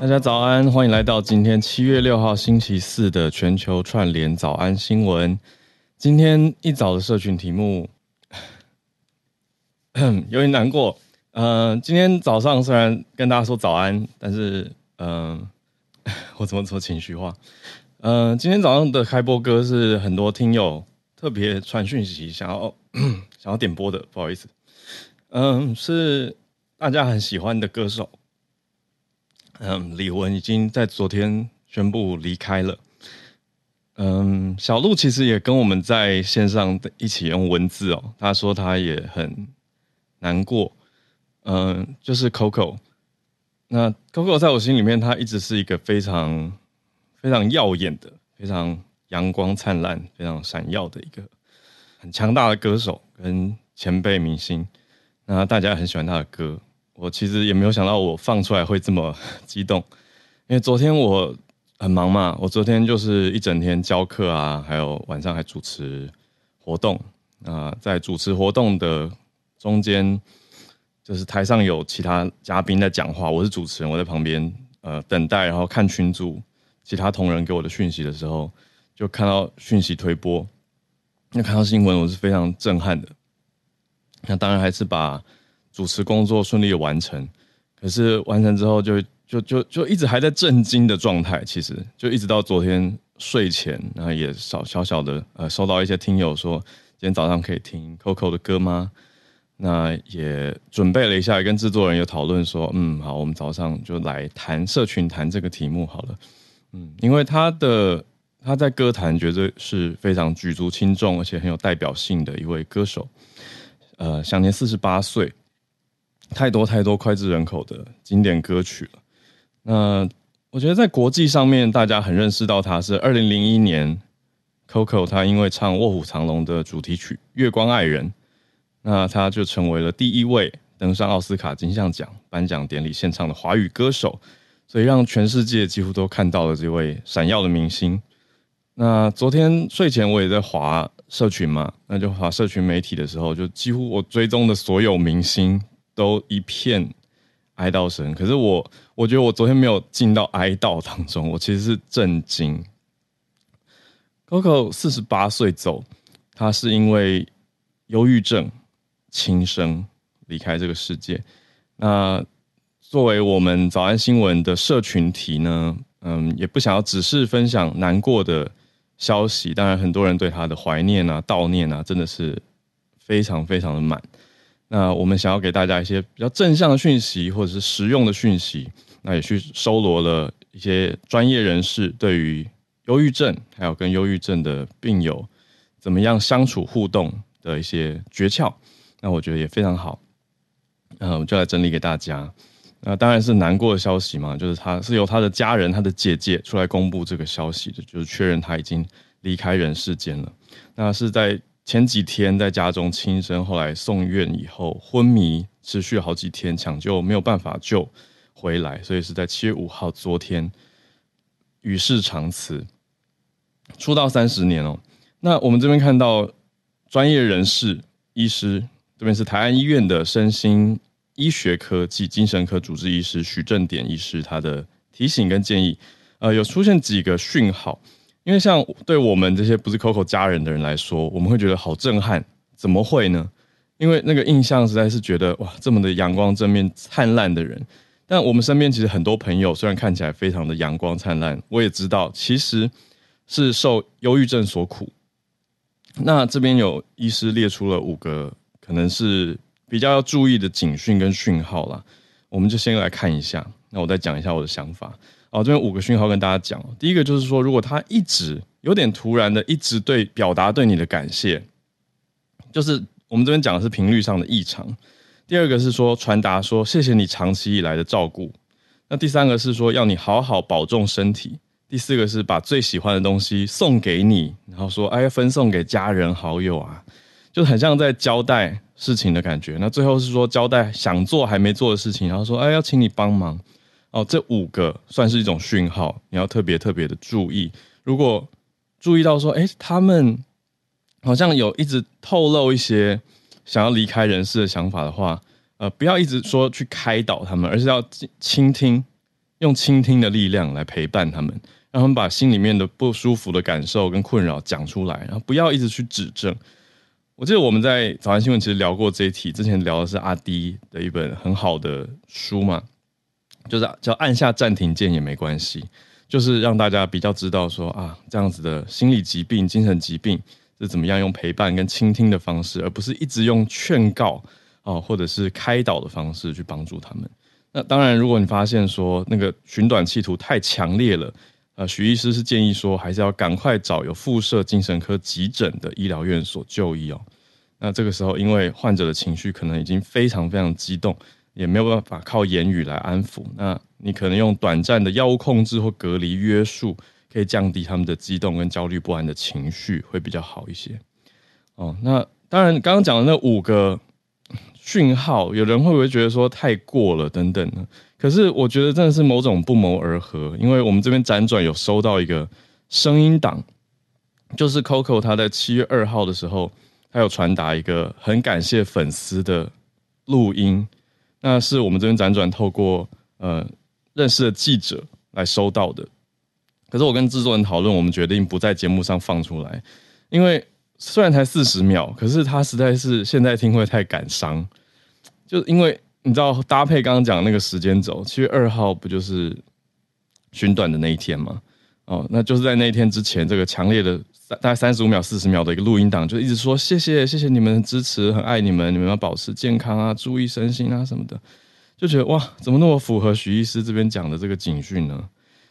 大家早安，欢迎来到今天七月六号星期四的全球串联早安新闻。今天一早的社群题目 有点难过。嗯、呃，今天早上虽然跟大家说早安，但是嗯、我怎么说情绪化？嗯、今天早上的开播歌是很多听友特别传讯息想要 想要点播的，不好意思。嗯、是大家很喜欢的歌手。嗯，李玟已经在昨天宣布离开了。嗯，小鹿其实也跟我们在线上一起用文字哦，他说他也很难过。嗯，就是 Coco，那 Coco 在我心里面，他一直是一个非常非常耀眼的、非常阳光灿烂、非常闪耀的一个很强大的歌手跟前辈明星。那大家很喜欢他的歌。我其实也没有想到我放出来会这么 激动，因为昨天我很忙嘛，我昨天就是一整天教课啊，还有晚上还主持活动。啊，在主持活动的中间，就是台上有其他嘉宾在讲话，我是主持人，我在旁边呃等待，然后看群组其他同仁给我的讯息的时候，就看到讯息推播，那看到新闻我是非常震撼的，那当然还是把。主持工作顺利完成，可是完成之后就就就就一直还在震惊的状态。其实就一直到昨天睡前，然后也小小小的呃收到一些听友说，今天早上可以听 Coco 的歌吗？那也准备了一下，跟制作人有讨论说，嗯，好，我们早上就来谈社群谈这个题目好了。嗯，因为他的他在歌坛绝对是非常举足轻重，而且很有代表性的一位歌手。呃，享年四十八岁。太多太多脍炙人口的经典歌曲了。那我觉得在国际上面，大家很认识到他是二零零一年，Coco 他因为唱《卧虎藏龙》的主题曲《月光爱人》，那他就成为了第一位登上奥斯卡金像奖颁奖典礼现场的华语歌手，所以让全世界几乎都看到了这位闪耀的明星。那昨天睡前我也在划社群嘛，那就划社群媒体的时候，就几乎我追踪的所有明星。都一片哀悼声，可是我我觉得我昨天没有进到哀悼当中，我其实是震惊。Coco 四十八岁走，他是因为忧郁症轻生离开这个世界。那作为我们早安新闻的社群体呢，嗯，也不想要只是分享难过的消息，当然很多人对他的怀念啊、悼念啊，真的是非常非常的满。那我们想要给大家一些比较正向的讯息，或者是实用的讯息，那也去搜罗了一些专业人士对于忧郁症，还有跟忧郁症的病友怎么样相处互动的一些诀窍。那我觉得也非常好。嗯，我就来整理给大家。那当然是难过的消息嘛，就是他是由他的家人、他的姐姐出来公布这个消息的，就是确认他已经离开人世间了。那是在。前几天在家中轻生，后来送院以后昏迷，持续好几天抢救没有办法救回来，所以是在七月五号昨天与世长辞。出道三十年哦，那我们这边看到专业人士医师，这边是台安医院的身心医学科及精神科主治医师许正典医师，他的提醒跟建议，呃，有出现几个讯号。因为像对我们这些不是 Coco 家人的人来说，我们会觉得好震撼，怎么会呢？因为那个印象实在是觉得哇，这么的阳光正面灿烂的人。但我们身边其实很多朋友，虽然看起来非常的阳光灿烂，我也知道其实是受忧郁症所苦。那这边有医师列出了五个可能是比较要注意的警讯跟讯号啦，我们就先来看一下。那我再讲一下我的想法。哦，这边五个讯号跟大家讲。第一个就是说，如果他一直有点突然的，一直对表达对你的感谢，就是我们这边讲的是频率上的异常。第二个是说传达说谢谢你长期以来的照顾。那第三个是说要你好好保重身体。第四个是把最喜欢的东西送给你，然后说哎分送给家人好友啊，就很像在交代事情的感觉。那最后是说交代想做还没做的事情，然后说哎要请你帮忙。哦，这五个算是一种讯号，你要特别特别的注意。如果注意到说，哎，他们好像有一直透露一些想要离开人世的想法的话，呃，不要一直说去开导他们，而是要倾听用倾听的力量来陪伴他们，让他们把心里面的不舒服的感受跟困扰讲出来，然后不要一直去指正。我记得我们在早安新闻其实聊过这一题，之前聊的是阿滴的一本很好的书嘛，就是叫按下暂停键也没关系，就是让大家比较知道说啊，这样子的心理疾病、精神疾病是怎么样用陪伴跟倾听的方式，而不是一直用劝告哦或者是开导的方式去帮助他们。那当然，如果你发现说那个寻短企图太强烈了。呃，徐医师是建议说，还是要赶快找有附设精神科急诊的医疗院所就医哦。那这个时候，因为患者的情绪可能已经非常非常激动，也没有办法靠言语来安抚。那你可能用短暂的药物控制或隔离约束，可以降低他们的激动跟焦虑不安的情绪，会比较好一些。哦，那当然，刚刚讲的那五个讯号，有人会不会觉得说太过了等等呢？可是我觉得真的是某种不谋而合，因为我们这边辗转有收到一个声音档，就是 Coco 他在七月二号的时候，他有传达一个很感谢粉丝的录音，那是我们这边辗转透过呃认识的记者来收到的。可是我跟制作人讨论，我们决定不在节目上放出来，因为虽然才四十秒，可是他实在是现在听会太感伤，就因为。你知道搭配刚刚讲那个时间轴，七月二号不就是寻短的那一天吗？哦，那就是在那一天之前，这个强烈的大概三十五秒、四十秒的一个录音档，就一直说谢谢谢谢你们的支持，很爱你们，你们要保持健康啊，注意身心啊什么的，就觉得哇，怎么那么符合许医师这边讲的这个警讯呢？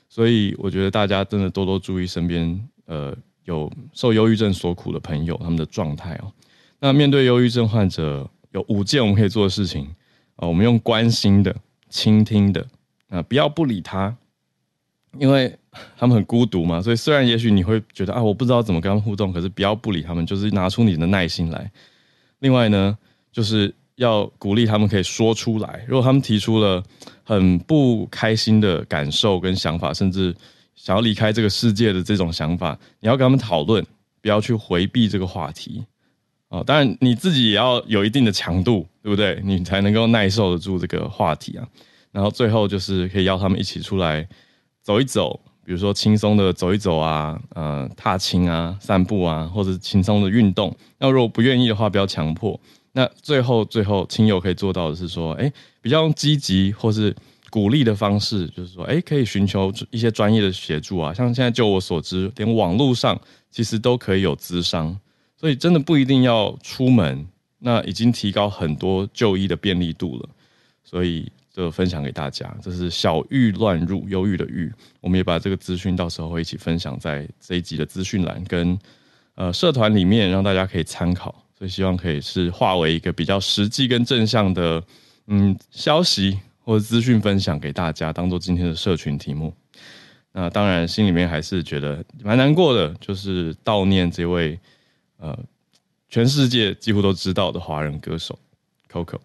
所以我觉得大家真的多多注意身边呃有受忧郁症所苦的朋友他们的状态哦。那面对忧郁症患者，有五件我们可以做的事情。啊，我们用关心的、倾听的，啊，不要不理他，因为他们很孤独嘛。所以虽然也许你会觉得啊，我不知道怎么跟他们互动，可是不要不理他们，就是拿出你的耐心来。另外呢，就是要鼓励他们可以说出来。如果他们提出了很不开心的感受跟想法，甚至想要离开这个世界的这种想法，你要跟他们讨论，不要去回避这个话题。哦，当然你自己也要有一定的强度，对不对？你才能够耐受得住这个话题啊。然后最后就是可以邀他们一起出来走一走，比如说轻松的走一走啊，呃，踏青啊，散步啊，或者轻松的运动。那如果不愿意的话，不要强迫。那最后最后，亲友可以做到的是说，哎，比较用积极或是鼓励的方式，就是说，哎，可以寻求一些专业的协助啊。像现在就我所知，连网络上其实都可以有咨商。所以真的不一定要出门，那已经提高很多就医的便利度了。所以就分享给大家，这是小郁乱入，忧郁的郁。我们也把这个资讯到时候会一起分享在这一集的资讯栏跟呃社团里面，让大家可以参考。所以希望可以是化为一个比较实际跟正向的嗯消息或者资讯分享给大家，当做今天的社群题目。那当然心里面还是觉得蛮难过的，就是悼念这位。呃，全世界几乎都知道的华人歌手 Coco。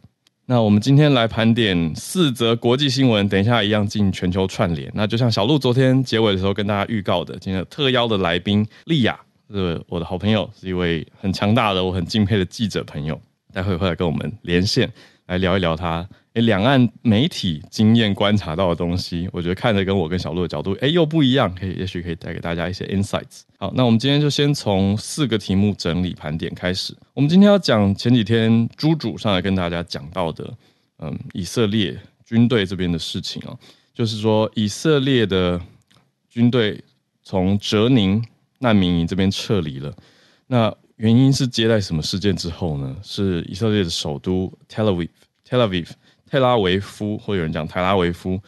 那我们今天来盘点四则国际新闻，等一下一样进全球串联。那就像小鹿昨天结尾的时候跟大家预告的，今天特邀的来宾莉亚，是我的好朋友，是一位很强大的、我很敬佩的记者朋友，待会会来跟我们连线，来聊一聊他。诶，两岸媒体经验观察到的东西，我觉得看着跟我跟小鹿的角度，诶，又不一样，可以，也许可以带给大家一些 insights。好，那我们今天就先从四个题目整理盘点开始。我们今天要讲前几天猪主上来跟大家讲到的，嗯，以色列军队这边的事情啊，就是说以色列的军队从哲宁难民营这边撤离了。那原因是接待什么事件之后呢？是以色列的首都 Tel Aviv，Tel Aviv。特拉维夫，或有人讲特拉维夫，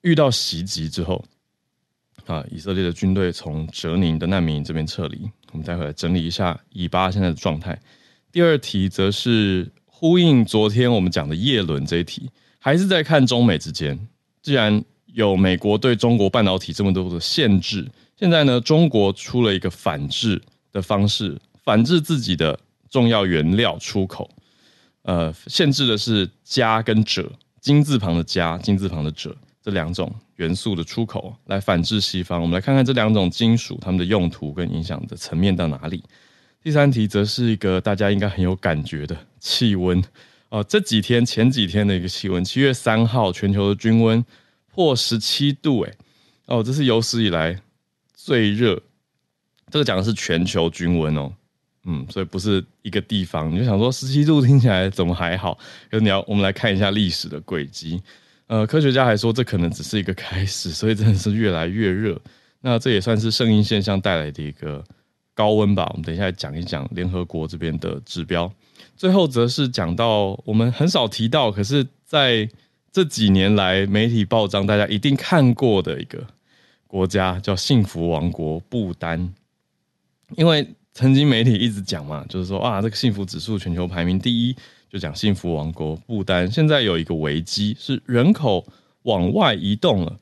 遇到袭击之后，啊，以色列的军队从哲宁的难民营这边撤离。我们待会来整理一下以巴现在的状态。第二题则是呼应昨天我们讲的叶伦这一题，还是在看中美之间。既然有美国对中国半导体这么多的限制，现在呢，中国出了一个反制的方式，反制自己的重要原料出口。呃，限制的是加跟者，金字旁的加，金字旁的者这两种元素的出口，来反制西方。我们来看看这两种金属它们的用途跟影响的层面到哪里。第三题则是一个大家应该很有感觉的气温哦，这几天前几天的一个气温，七月三号全球的均温破十七度，哎，哦，这是有史以来最热。这个讲的是全球均温哦，嗯，所以不是一个地方。你就想说十七度听起来怎么还好？可是你要我们来看一下历史的轨迹。呃，科学家还说这可能只是一个开始，所以真的是越来越热。那这也算是圣婴现象带来的一个高温吧。我们等一下讲一讲联合国这边的指标。最后则是讲到我们很少提到，可是在这几年来媒体报章大家一定看过的一个国家，叫幸福王国不丹。因为曾经媒体一直讲嘛，就是说啊，这个幸福指数全球排名第一，就讲幸福王国不丹。现在有一个危机，是人口往外移动了。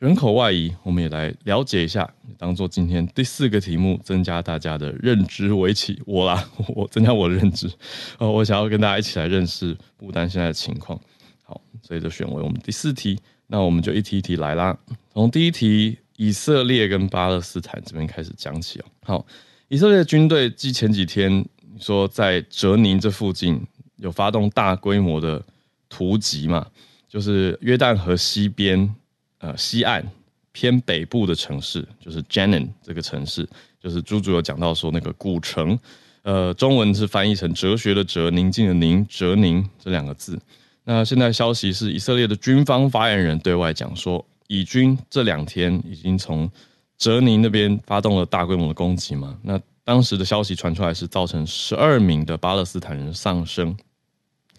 人口外移，我们也来了解一下，当做今天第四个题目，增加大家的认知。围棋我啦，我增加我的认知。呃，我想要跟大家一起来认识不丹现在的情况。好，所以就选为我们第四题。那我们就一题一题来啦。从第一题，以色列跟巴勒斯坦这边开始讲起哦。好。以色列军队继前几天说在哲宁这附近有发动大规模的突袭嘛，就是约旦河西边呃西岸偏北部的城市，就是 Jenin 这个城市，就是朱主有讲到说那个古城，呃，中文是翻译成哲学的哲，宁静的宁，哲宁这两个字。那现在消息是以色列的军方发言人对外讲说，以军这两天已经从泽宁那边发动了大规模的攻击嘛？那当时的消息传出来是造成十二名的巴勒斯坦人丧生。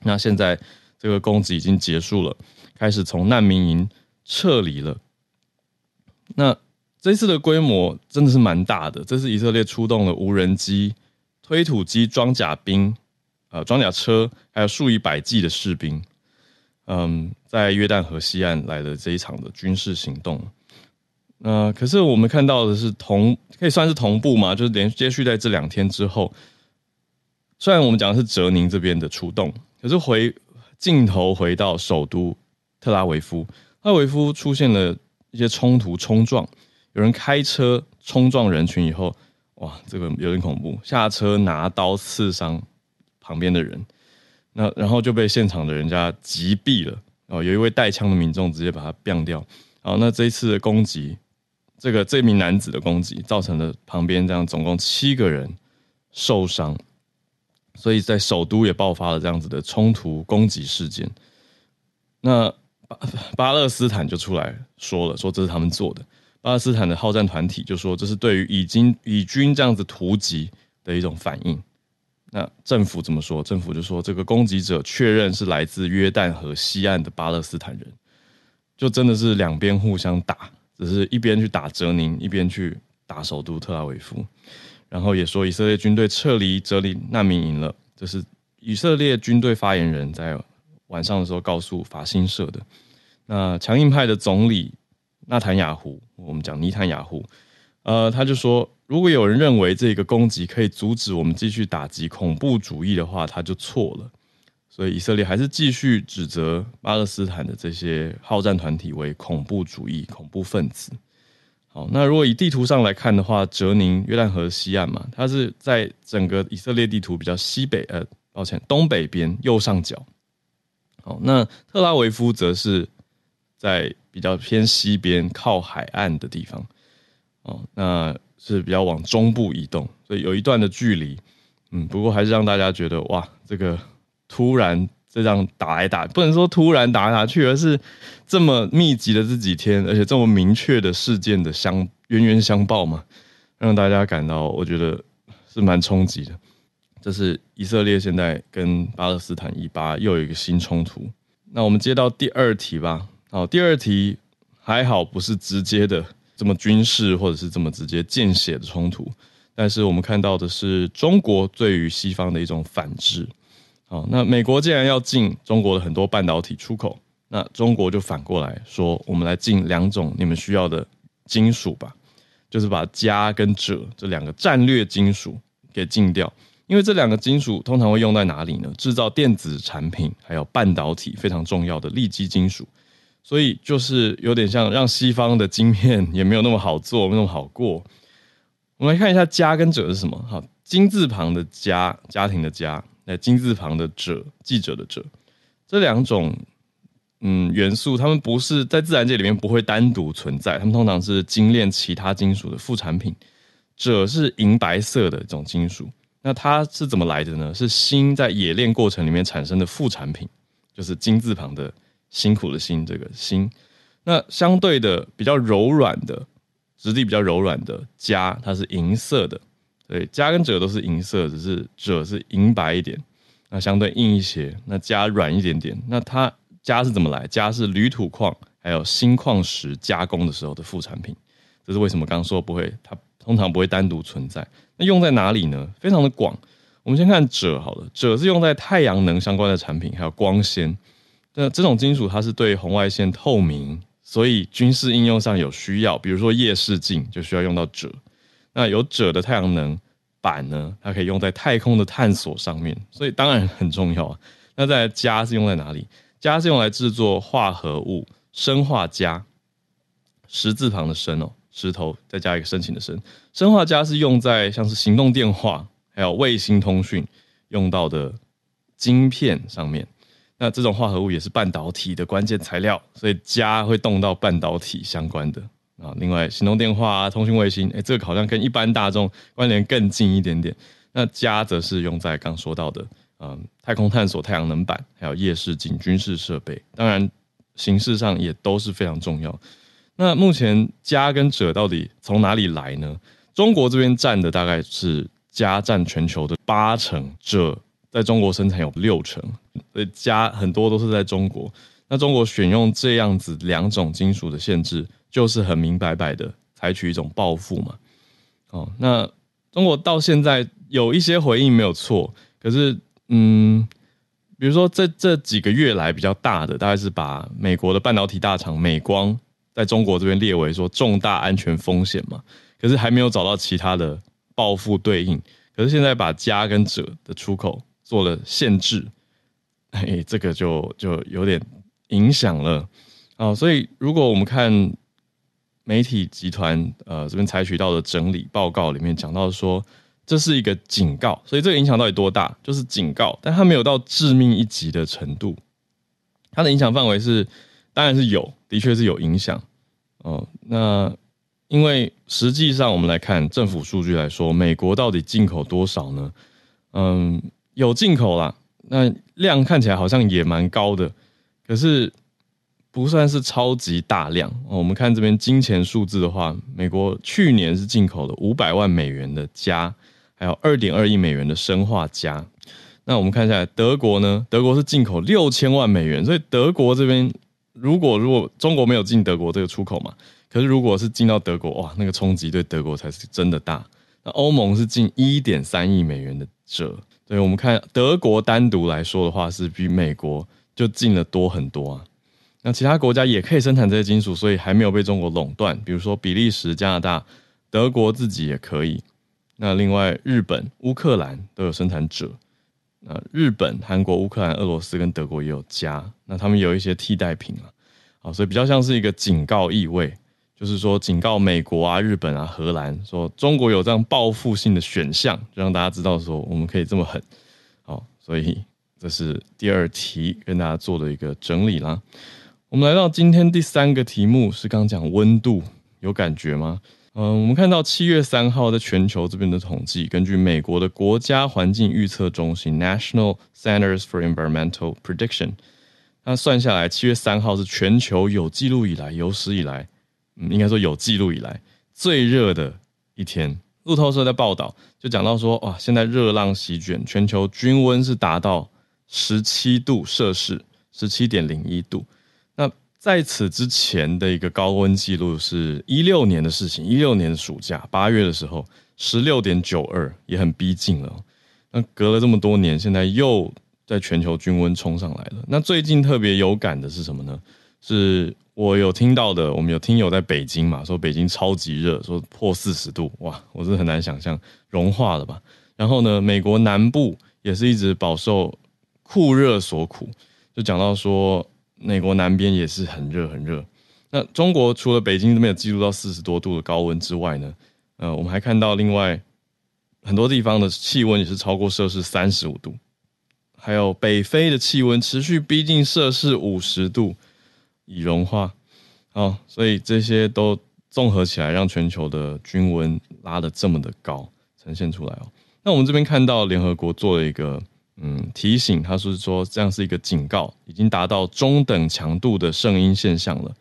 那现在这个攻击已经结束了，开始从难民营撤离了。那这次的规模真的是蛮大的，这是以色列出动了无人机、推土机、装甲兵、呃装甲车，还有数以百计的士兵，嗯，在约旦河西岸来的这一场的军事行动。呃，可是我们看到的是同可以算是同步嘛，就是连接续在这两天之后，虽然我们讲的是泽宁这边的出动，可是回镜头回到首都特拉维夫，特拉维夫出现了一些冲突冲撞，有人开车冲撞人群以后，哇，这个有点恐怖，下车拿刀刺伤旁边的人，那然后就被现场的人家击毙了，哦，有一位带枪的民众直接把他毙掉，好，那这一次的攻击。这个这名男子的攻击造成了旁边这样总共七个人受伤，所以在首都也爆发了这样子的冲突攻击事件。那巴巴勒斯坦就出来说了，说这是他们做的。巴勒斯坦的好战团体就说这是对于以军以军这样子突击的一种反应。那政府怎么说？政府就说这个攻击者确认是来自约旦河西岸的巴勒斯坦人，就真的是两边互相打。只是一边去打泽宁，一边去打首都特拉维夫，然后也说以色列军队撤离哲林难民营了。这是以色列军队发言人在晚上的时候告诉法新社的。那强硬派的总理纳坦雅胡，我们讲尼坦雅胡，呃，他就说，如果有人认为这个攻击可以阻止我们继续打击恐怖主义的话，他就错了。所以以色列还是继续指责巴勒斯坦的这些好战团体为恐怖主义、恐怖分子。好，那如果以地图上来看的话，泽宁约旦河西岸嘛，它是在整个以色列地图比较西北，呃，抱歉，东北边右上角。好，那特拉维夫则是在比较偏西边靠海岸的地方。哦，那是比较往中部移动，所以有一段的距离。嗯，不过还是让大家觉得哇，这个。突然这样打来打，不能说突然打来打去，而是这么密集的这几天，而且这么明确的事件的相冤冤相报嘛，让大家感到我觉得是蛮冲击的。这是以色列现在跟巴勒斯坦以巴又有一个新冲突。那我们接到第二题吧。好，第二题还好不是直接的这么军事或者是这么直接见血的冲突，但是我们看到的是中国对于西方的一种反制。好，那美国既然要禁中国的很多半导体出口，那中国就反过来说，我们来禁两种你们需要的金属吧，就是把镓跟鍺这两个战略金属给禁掉，因为这两个金属通常会用在哪里呢？制造电子产品还有半导体非常重要的利基金属，所以就是有点像让西方的晶片也没有那么好做，没那么好过。我们来看一下镓跟鍺是什么？好，金字旁的镓，家庭的家。那金字旁的者，记者的者，这两种嗯元素，它们不是在自然界里面不会单独存在，它们通常是精炼其他金属的副产品。锗是银白色的一种金属，那它是怎么来的呢？是锌在冶炼过程里面产生的副产品，就是金字旁的辛苦的辛这个锌。那相对的比较柔软的质地比较柔软的镓，它是银色的。对，镓跟鍺都是银色，只是鍺是银白一点，那相对硬一些。那镓软一点点。那它镓是怎么来？镓是铝土矿还有锌矿石加工的时候的副产品。这是为什么刚说不会，它通常不会单独存在。那用在哪里呢？非常的广。我们先看鍺好了，鍺是用在太阳能相关的产品，还有光纤。那这种金属它是对红外线透明，所以军事应用上有需要，比如说夜视镜就需要用到鍺。那有鍺的太阳能板呢，它可以用在太空的探索上面，所以当然很重要啊。那在镓是用在哪里？镓是用来制作化合物，生化镓，十字旁的生哦，石头再加一个申请的申。生化镓是用在像是行动电话还有卫星通讯用到的晶片上面。那这种化合物也是半导体的关键材料，所以镓会动到半导体相关的。啊，另外，行动电话啊，通讯卫星，哎，这个好像跟一般大众关联更近一点点。那镓则是用在刚说到的，嗯，太空探索、太阳能板，还有夜视镜、军事设备，当然形式上也都是非常重要。那目前镓跟者到底从哪里来呢？中国这边占的大概是镓占全球的八成，鍺在中国生产有六成，所以镓很多都是在中国。那中国选用这样子两种金属的限制。就是很明白白的采取一种报复嘛，哦，那中国到现在有一些回应没有错，可是嗯，比如说这这几个月来比较大的，大概是把美国的半导体大厂美光在中国这边列为说重大安全风险嘛，可是还没有找到其他的报复对应，可是现在把镓跟鍺的出口做了限制，哎，这个就就有点影响了啊，所以如果我们看。媒体集团呃这边采取到的整理报告里面讲到说，这是一个警告，所以这个影响到底多大？就是警告，但它没有到致命一击的程度。它的影响范围是，当然是有，的确是有影响哦。那因为实际上我们来看政府数据来说，美国到底进口多少呢？嗯，有进口啦，那量看起来好像也蛮高的，可是。不算是超级大量。我们看这边金钱数字的话，美国去年是进口了五百万美元的镓，还有二点二亿美元的生化镓。那我们看一下德国呢？德国是进口六千万美元，所以德国这边如果如果中国没有进德国这个出口嘛，可是如果是进到德国，哇，那个冲击对德国才是真的大。那欧盟是进一点三亿美元的鍺，所以我们看德国单独来说的话，是比美国就进了多很多啊。那其他国家也可以生产这些金属，所以还没有被中国垄断。比如说比利时、加拿大、德国自己也可以。那另外日本、乌克兰都有生产者。那日本、韩国、乌克兰、俄罗斯跟德国也有镓。那他们有一些替代品啊，好，所以比较像是一个警告意味，就是说警告美国啊、日本啊、荷兰，说中国有这样报复性的选项，就让大家知道说我们可以这么狠。好，所以这是第二题跟大家做的一个整理啦。我们来到今天第三个题目，是刚讲温度，有感觉吗？嗯，我们看到七月三号在全球这边的统计，根据美国的国家环境预测中心 （National Centers for Environmental Prediction），它算下来，七月三号是全球有记录以来、有史以来，嗯，应该说有记录以来最热的一天。路透社在报道就讲到说，哇，现在热浪席卷，全球均温是达到十七度摄氏，十七点零一度。那在此之前的一个高温记录是一六年的事情，一六年的暑假八月的时候，十六点九二也很逼近了。那隔了这么多年，现在又在全球均温冲上来了。那最近特别有感的是什么呢？是我有听到的，我们有听友在北京嘛，说北京超级热，说破四十度，哇，我是很难想象融化了吧。然后呢，美国南部也是一直饱受酷热所苦，就讲到说。美国南边也是很热很热。那中国除了北京这边有记录到四十多度的高温之外呢，呃，我们还看到另外很多地方的气温也是超过摄氏三十五度，还有北非的气温持续逼近摄氏五十度。已融化。好，所以这些都综合起来，让全球的均温拉得这么的高，呈现出来哦。那我们这边看到联合国做了一个嗯提醒，他是说这样是一个警告，已经达到中等强度的圣音现象了。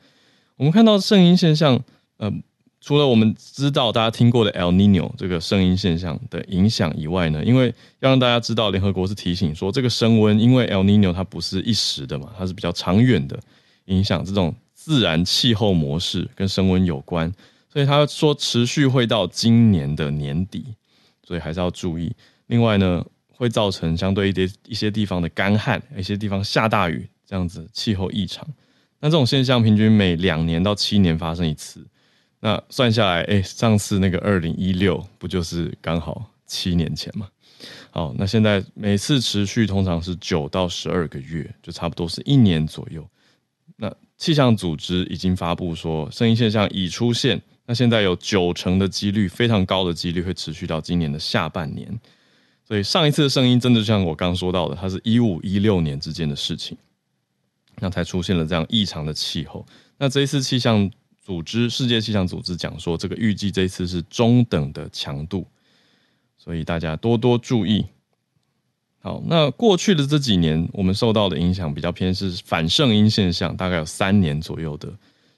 我们看到圣音现象，呃。除了我们知道大家听过的 El Niño 这个圣音现象的影响以外呢，因为要让大家知道，联合国是提醒说，这个升温，因为 El Niño 它不是一时的嘛，它是比较长远的影响，这种自然气候模式跟升温有关，所以他说持续会到今年的年底，所以还是要注意。另外呢，会造成相对一些一些地方的干旱，一些地方下大雨，这样子气候异常。那这种现象平均每两年到七年发生一次。那算下来，哎，上次那个二零一六不就是刚好七年前吗？好，那现在每次持续通常是九到十二个月，就差不多是一年左右。那气象组织已经发布说，圣婴现象已出现，那现在有九成的几率，非常高的几率会持续到今年的下半年。所以上一次的声音真的像我刚说到的，它是一五一六年之间的事情，那才出现了这样异常的气候。那这一次气象。组织世界气象组织讲说，这个预计这次是中等的强度，所以大家多多注意。好，那过去的这几年，我们受到的影响比较偏是反圣音现象，大概有三年左右的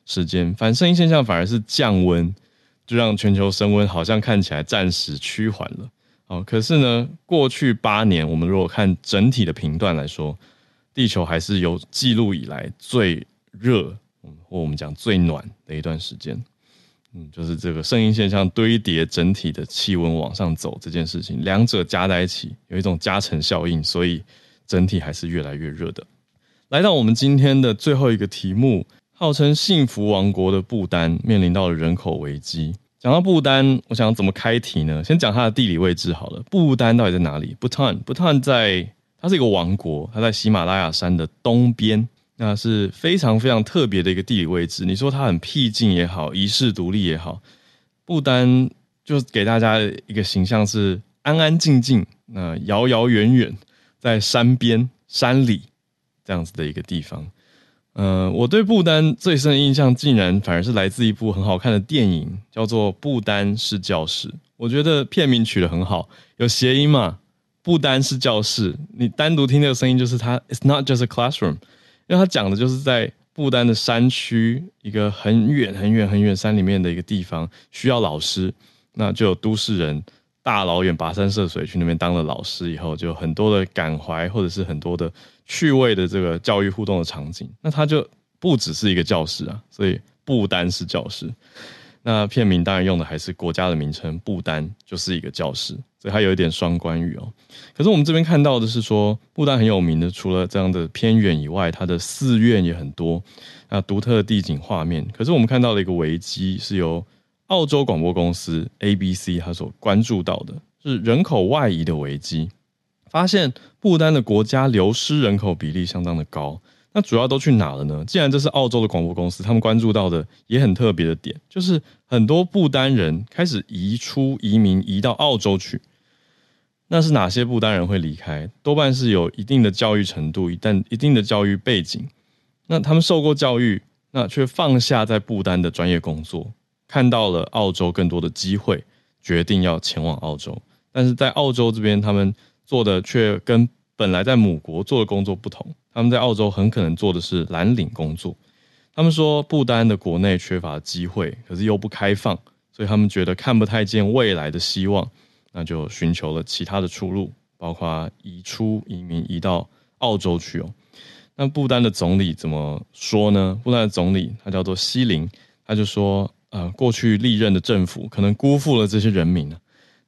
时间。反圣音现象反而是降温，就让全球升温好像看起来暂时趋缓了。好，可是呢，过去八年，我们如果看整体的频段来说，地球还是有记录以来最热。或我们讲最暖的一段时间，嗯，就是这个圣婴现象堆叠整体的气温往上走这件事情，两者加在一起有一种加成效应，所以整体还是越来越热的。来到我们今天的最后一个题目，号称幸福王国的不丹面临到了人口危机。讲到不丹，我想怎么开题呢？先讲它的地理位置好了。不丹到底在哪里不丹不丹在它是一个王国，它在喜马拉雅山的东边。那是非常非常特别的一个地理位置。你说它很僻静也好，遗世独立也好，不丹就给大家一个形象是安安静静，那遥遥远远在山边山里这样子的一个地方。呃，我对不丹最深印象，竟然反而是来自一部很好看的电影，叫做《不丹是教室》。我觉得片名取得很好，有谐音嘛？不丹是教室，你单独听这个声音，就是它，It's not just a classroom。因为他讲的就是在不丹的山区，一个很远很远很远山里面的一个地方，需要老师，那就有都市人大老远跋山涉水去那边当了老师，以后就很多的感怀或者是很多的趣味的这个教育互动的场景，那它就不只是一个教室啊，所以不丹是教室。那片名当然用的还是国家的名称，不丹就是一个教室，所以它有一点双关语哦。可是我们这边看到的是说，不丹很有名的，除了这样的偏远以外，它的寺院也很多，啊，独特的地景画面。可是我们看到的一个危机，是由澳洲广播公司 ABC 它所关注到的，是人口外移的危机，发现不丹的国家流失人口比例相当的高。那主要都去哪了呢？既然这是澳洲的广播公司，他们关注到的也很特别的点，就是很多不丹人开始移出、移民移到澳洲去。那是哪些不丹人会离开？多半是有一定的教育程度，一旦一定的教育背景。那他们受过教育，那却放下在不丹的专业工作，看到了澳洲更多的机会，决定要前往澳洲。但是在澳洲这边，他们做的却跟本来在母国做的工作不同。他们在澳洲很可能做的是蓝领工作。他们说，不丹的国内缺乏机会，可是又不开放，所以他们觉得看不太见未来的希望，那就寻求了其他的出路，包括移出、移民移到澳洲去哦。那不丹的总理怎么说呢？不丹的总理他叫做希林，他就说，呃，过去历任的政府可能辜负了这些人民。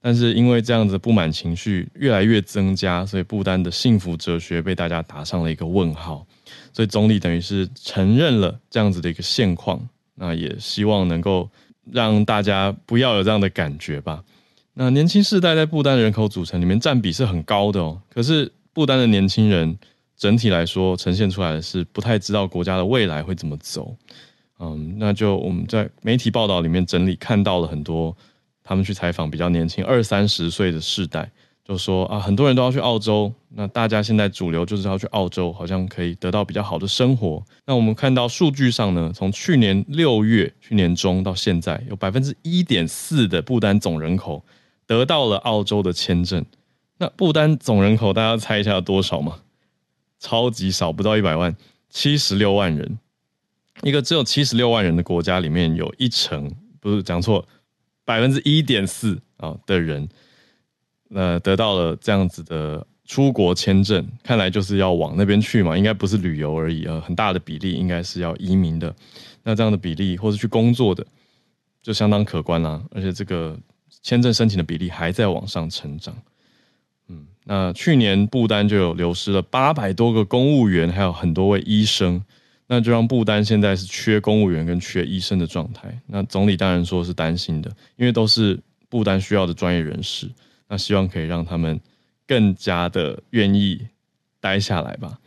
但是因为这样子不满情绪越来越增加，所以不丹的幸福哲学被大家打上了一个问号。所以总理等于是承认了这样子的一个现况，那也希望能够让大家不要有这样的感觉吧。那年轻世代在不丹人口组成里面占比是很高的哦，可是不丹的年轻人整体来说呈现出来的是不太知道国家的未来会怎么走。嗯，那就我们在媒体报道里面整理看到了很多。他们去采访比较年轻二三十岁的世代，就说啊，很多人都要去澳洲，那大家现在主流就是要去澳洲，好像可以得到比较好的生活。那我们看到数据上呢，从去年六月、去年中到现在，有百分之一点四的不丹总人口得到了澳洲的签证。那不丹总人口，大家猜一下有多少吗？超级少，不到一百万，七十六万人。一个只有七十六万人的国家里面，有一成，不是讲错，百分之一点四啊的人。那得到了这样子的出国签证，看来就是要往那边去嘛，应该不是旅游而已啊，很大的比例应该是要移民的。那这样的比例或是去工作的，就相当可观啦。而且这个签证申请的比例还在往上成长。嗯，那去年不丹就有流失了八百多个公务员，还有很多位医生，那就让不丹现在是缺公务员跟缺医生的状态。那总理当然说是担心的，因为都是不丹需要的专业人士。那希望可以让他们更加的愿意待下来吧。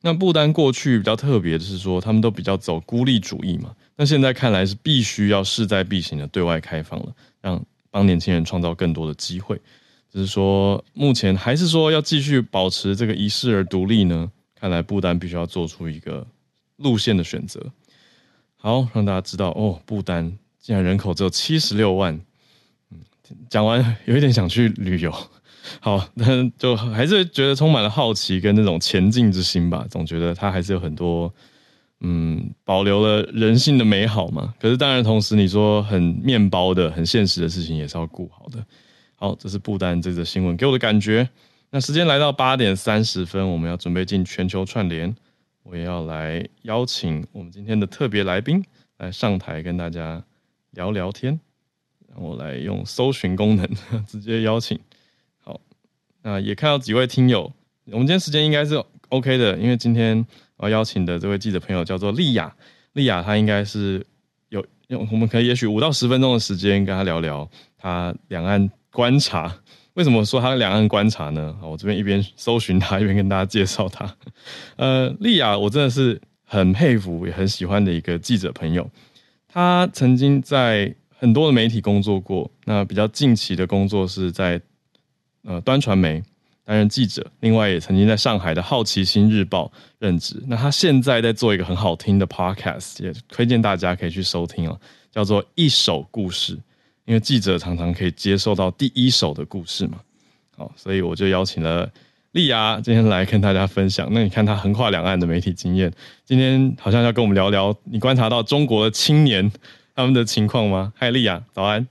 那不丹过去比较特别的是说，他们都比较走孤立主义嘛。那现在看来是必须要势在必行的对外开放了，让帮年轻人创造更多的机会。只是说目前还是说要继续保持这个遗世而独立呢？看来不丹必须要做出一个路线的选择。好，让大家知道哦，不丹竟然人口只有七十六万。嗯讲完有一点想去旅游，好，但就还是觉得充满了好奇跟那种前进之心吧。总觉得它还是有很多，嗯，保留了人性的美好嘛。可是当然，同时你说很面包的、很现实的事情也是要顾好的。好，这是不丹这则新闻给我的感觉。那时间来到八点三十分，我们要准备进全球串联，我也要来邀请我们今天的特别来宾来上台跟大家聊聊天。让我来用搜寻功能 直接邀请，好，那也看到几位听友，我们今天时间应该是 OK 的，因为今天我要邀请的这位记者朋友叫做莉亚，莉亚她应该是有用，我们可以也许五到十分钟的时间跟她聊聊她两岸观察。为什么说她两岸观察呢？我这边一边搜寻他，一边跟大家介绍他。呃，莉亚，我真的是很佩服也很喜欢的一个记者朋友，他曾经在。很多的媒体工作过，那比较近期的工作是在呃端传媒担任记者，另外也曾经在上海的好奇心日报任职。那他现在在做一个很好听的 podcast，也推荐大家可以去收听哦，叫做一首故事。因为记者常常可以接受到第一手的故事嘛，好，所以我就邀请了莉亚今天来跟大家分享。那你看她横跨两岸的媒体经验，今天好像要跟我们聊聊你观察到中国的青年。他们的情况吗？嗨，莉亚，早安。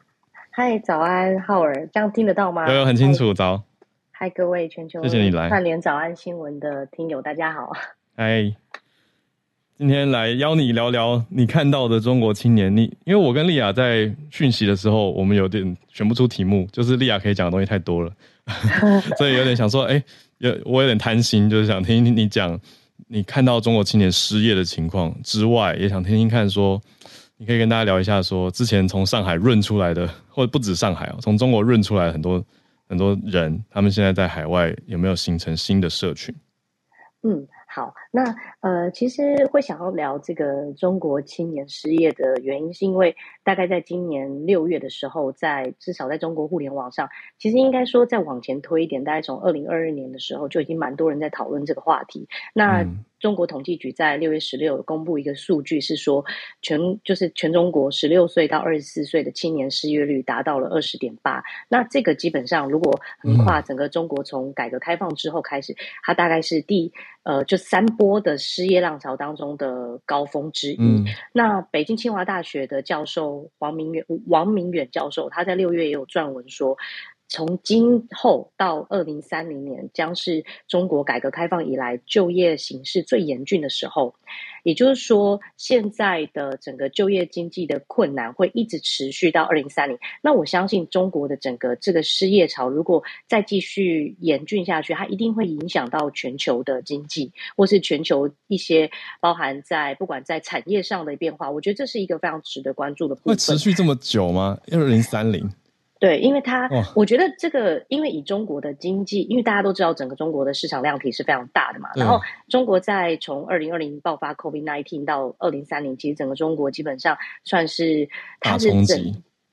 嗨，早安，浩尔，这样听得到吗？有有，很清楚，早。嗨，各位全球，谢谢你来串联早安新闻的听友，大家好。嗨，今天来邀你聊聊你看到的中国青年。你因为我跟丽亚在讯息的时候，我们有点选不出题目，就是丽亚可以讲的东西太多了，所以有点想说，哎、欸，有我有点贪心，就是想听听你讲你看到中国青年失业的情况之外，也想听听看说。你可以跟大家聊一下，说之前从上海润出来的，或者不止上海哦，从中国润出来很多很多人，他们现在在海外有没有形成新的社群？嗯。好，那呃，其实会想要聊这个中国青年失业的原因，是因为大概在今年六月的时候，在至少在中国互联网上，其实应该说再往前推一点，大概从二零二二年的时候就已经蛮多人在讨论这个话题。那中国统计局在六月十六公布一个数据，是说全就是全中国十六岁到二十四岁的青年失业率达到了二十点八。那这个基本上如果横跨整个中国，从改革开放之后开始，它大概是第。呃，就三波的失业浪潮当中的高峰之一。嗯、那北京清华大学的教授王明远，王明远教授，他在六月也有撰文说，从今后到二零三零年，将是中国改革开放以来就业形势最严峻的时候。也就是说，现在的整个就业经济的困难会一直持续到二零三零。那我相信，中国的整个这个失业潮如果再继续严峻下去，它一定会影响到全球的经济，或是全球一些包含在不管在产业上的变化。我觉得这是一个非常值得关注的部分。会持续这么久吗？二零三零。对，因为它，我觉得这个，因为以中国的经济，因为大家都知道整个中国的市场量体是非常大的嘛。然后中国在从二零二零爆发 COVID-19 到二零三零，其实整个中国基本上算是它是整。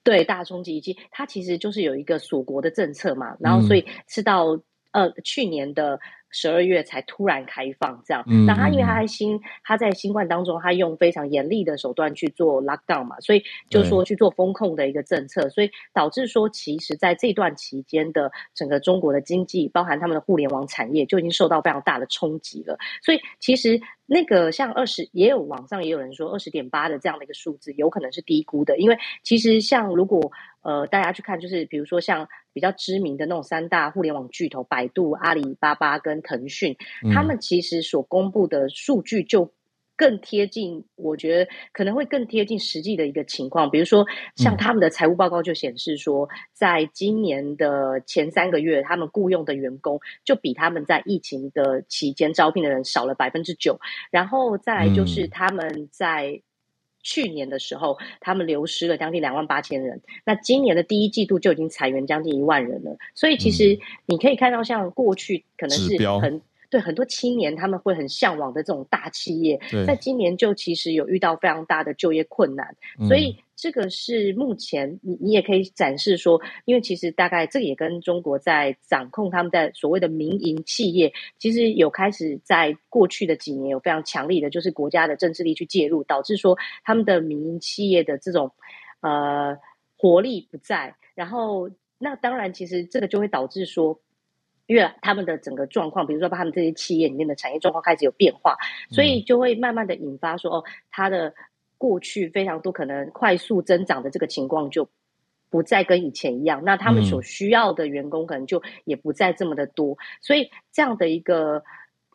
对，大冲击，以及它其实就是有一个锁国的政策嘛，然后所以是到、嗯、呃去年的。十二月才突然开放，这样。嗯、那他因为他在新他在新冠当中，他用非常严厉的手段去做 lockdown 嘛，所以就说去做风控的一个政策，所以导致说，其实在这段期间的整个中国的经济，包含他们的互联网产业，就已经受到非常大的冲击了。所以其实那个像二十，也有网上也有人说二十点八的这样的一个数字，有可能是低估的，因为其实像如果。呃，大家去看，就是比如说像比较知名的那种三大互联网巨头，百度、阿里巴巴跟腾讯，嗯、他们其实所公布的数据就更贴近，我觉得可能会更贴近实际的一个情况。比如说，像他们的财务报告就显示说，嗯、在今年的前三个月，他们雇佣的员工就比他们在疫情的期间招聘的人少了百分之九，然后再来就是他们在。去年的时候，他们流失了将近两万八千人。那今年的第一季度就已经裁员将近一万人了。所以其实你可以看到，像过去可能是很。对很多青年，他们会很向往的这种大企业，在今年就其实有遇到非常大的就业困难，嗯、所以这个是目前你你也可以展示说，因为其实大概这个也跟中国在掌控他们在所谓的民营企业，其实有开始在过去的几年有非常强力的，就是国家的政治力去介入，导致说他们的民营企业的这种呃活力不在，然后那当然其实这个就会导致说。因为他们的整个状况，比如说他们这些企业里面的产业状况开始有变化，所以就会慢慢的引发说，哦，他的过去非常多可能快速增长的这个情况就不再跟以前一样，那他们所需要的员工可能就也不再这么的多，所以这样的一个。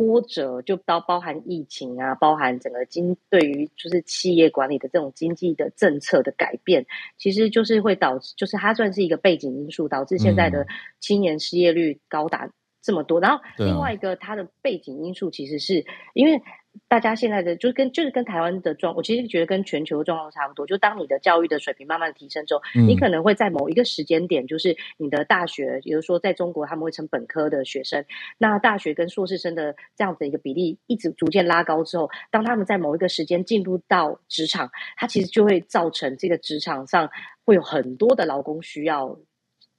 波折就包包含疫情啊，包含整个经对于就是企业管理的这种经济的政策的改变，其实就是会导致，就是它算是一个背景因素，导致现在的青年失业率高达这么多。然后另外一个它的背景因素，其实是因为。大家现在的就是跟就是跟台湾的状，我其实觉得跟全球的状况差不多。就当你的教育的水平慢慢的提升之后，嗯、你可能会在某一个时间点，就是你的大学，比如说在中国他们会成本科的学生，那大学跟硕士生的这样子的一个比例一直逐渐拉高之后，当他们在某一个时间进入到职场，它其实就会造成这个职场上会有很多的劳工需要。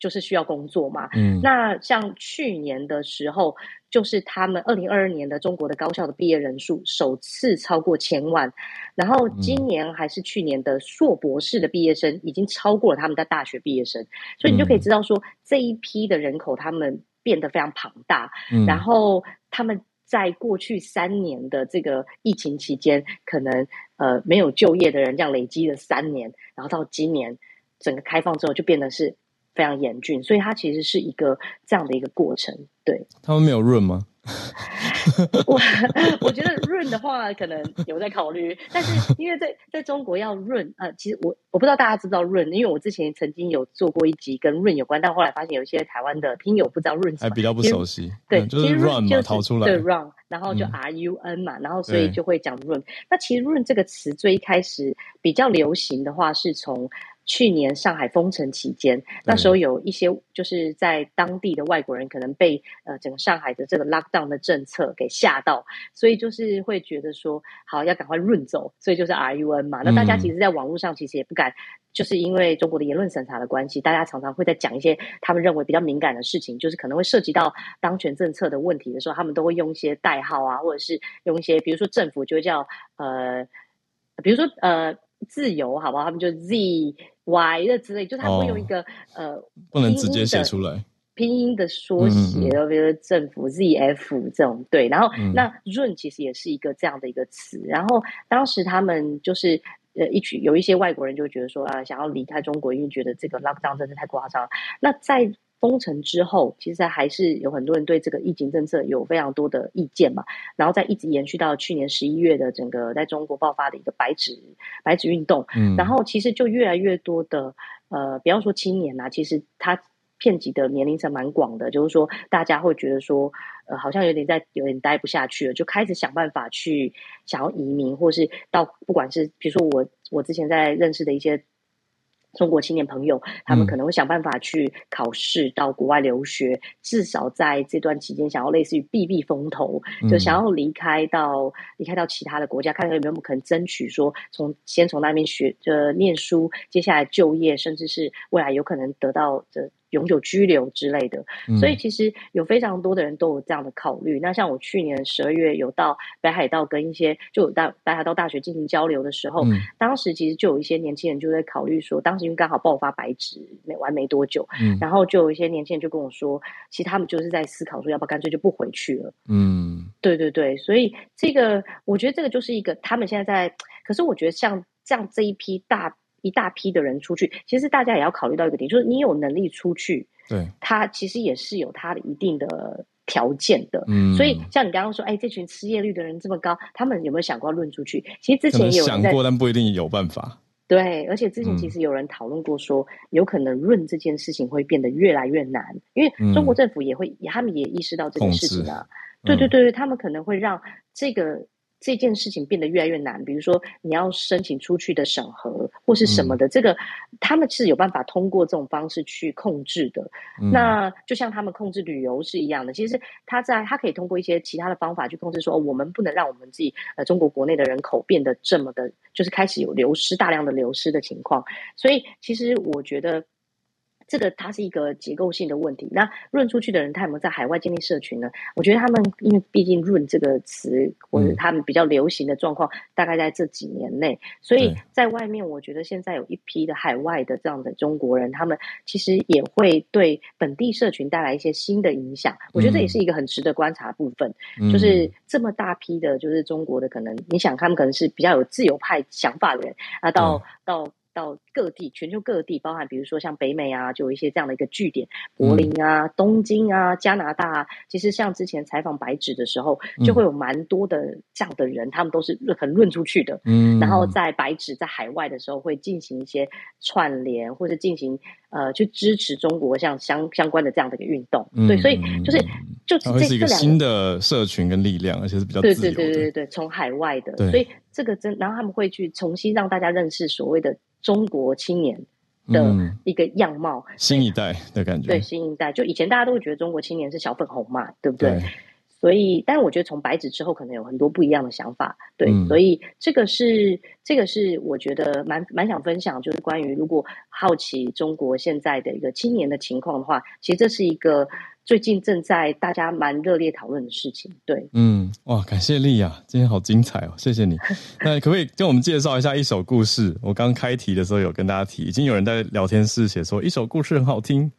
就是需要工作嘛，嗯，那像去年的时候，就是他们二零二二年的中国的高校的毕业人数首次超过千万，然后今年还是去年的硕博士的毕业生已经超过了他们的大学毕业生，所以你就可以知道说，这一批的人口他们变得非常庞大，嗯，然后他们在过去三年的这个疫情期间，可能呃没有就业的人这样累积了三年，然后到今年整个开放之后就变得是。非常严峻，所以它其实是一个这样的一个过程。对，他们没有润吗？我我觉得润的话，可能有在考虑，但是因为在在中国要润，呃，其实我我不知道大家知不知道润，因为我之前曾经有做过一集跟润有关，但后来发现有一些台湾的听友不知道润，还比较不熟悉。对，嗯、就是 run 嘛，逃出来。对，run，然后就 R U N 嘛，嗯、然后所以就会讲润。那其实润这个词最一开始比较流行的话，是从。去年上海封城期间，那时候有一些就是在当地的外国人可能被呃整个上海的这个 lockdown 的政策给吓到，所以就是会觉得说好要赶快润走，所以就是 RUN 嘛。那大家其实，在网络上其实也不敢，就是因为中国的言论审查的关系，大家常常会在讲一些他们认为比较敏感的事情，就是可能会涉及到当权政策的问题的时候，他们都会用一些代号啊，或者是用一些比如说政府就会叫呃，比如说呃。自由，好不好？他们就 Z Y 的之类，就他会用一个、哦、呃，不能直接写出来拼音的缩写，嗯嗯比如说政府 Z F 这种对。然后、嗯、那润其实也是一个这样的一个词。然后当时他们就是呃一群有一些外国人就觉得说啊，想要离开中国，因为觉得这个 lockdown 真的太夸张了。那在封城之后，其实还是有很多人对这个疫情政策有非常多的意见嘛。然后再一直延续到去年十一月的整个在中国爆发的一个白纸白纸运动，嗯，然后其实就越来越多的呃，不要说青年啊，其实他遍及的年龄层蛮广的，就是说大家会觉得说，呃，好像有点在有点待不下去了，就开始想办法去想要移民，或是到不管是比如说我我之前在认识的一些。中国青年朋友，他们可能会想办法去考试，到国外留学，嗯、至少在这段期间，想要类似于避避风头，嗯、就想要离开到离开到其他的国家，看看有没有可能争取说从先从那边学呃念书，接下来就业，甚至是未来有可能得到的。永久居留之类的，所以其实有非常多的人都有这样的考虑。嗯、那像我去年十二月有到北海道跟一些就有到北海道大学进行交流的时候，嗯、当时其实就有一些年轻人就在考虑说，当时因为刚好爆发白纸没完没多久，嗯、然后就有一些年轻人就跟我说，其实他们就是在思考说，要不要干脆就不回去了。嗯，对对对，所以这个我觉得这个就是一个他们现在在，可是我觉得像像这一批大。一大批的人出去，其实大家也要考虑到一个点，就是你有能力出去，对，他其实也是有他的一定的条件的。嗯，所以像你刚刚说，哎，这群失业率的人这么高，他们有没有想过要论出去？其实之前也有想过，但不一定有办法。对，而且之前其实有人讨论过说，说、嗯、有可能论这件事情会变得越来越难，因为中国政府也会，嗯、他们也意识到这件事情啊。嗯、对对对，他们可能会让这个。这件事情变得越来越难，比如说你要申请出去的审核或是什么的，嗯、这个他们是有办法通过这种方式去控制的。嗯、那就像他们控制旅游是一样的，其实他在他可以通过一些其他的方法去控制说，说、哦、我们不能让我们自己呃中国国内的人口变得这么的，就是开始有流失大量的流失的情况。所以其实我觉得。这个它是一个结构性的问题。那润出去的人，他有没有在海外建立社群呢？我觉得他们，因为毕竟“润”这个词，或者他们比较流行的状况，大概在这几年内。所以在外面，我觉得现在有一批的海外的这样的中国人，他们其实也会对本地社群带来一些新的影响。我觉得这也是一个很值得观察的部分。就是这么大批的，就是中国的，可能你想，他们可能是比较有自由派想法的人啊，到到。到各地，全球各地，包含比如说像北美啊，就有一些这样的一个据点，柏林啊、东京啊、加拿大啊。其实像之前采访白纸的时候，就会有蛮多的这样的人，他们都是很论出去的。嗯，然后在白纸在海外的时候，会进行一些串联，或者进行呃去支持中国像相相关的这样的一个运动。对，所以就是就这是一个新的社群跟力量，而且是比较。对对对对对，从海外的，所以这个真，然后他们会去重新让大家认识所谓的。中国青年的一个样貌，嗯、新一代的感觉。对，新一代，就以前大家都会觉得中国青年是小粉红嘛，对不对？对，所以，但是我觉得从白纸之后，可能有很多不一样的想法。对，嗯、所以这个是这个是我觉得蛮蛮想分享，就是关于如果好奇中国现在的一个青年的情况的话，其实这是一个。最近正在大家蛮热烈讨论的事情，对，嗯，哇，感谢莉亚，今天好精彩哦，谢谢你。那可不可以跟我们介绍一下一首故事？我刚开题的时候有跟大家提，已经有人在聊天室写说一首故事很好听，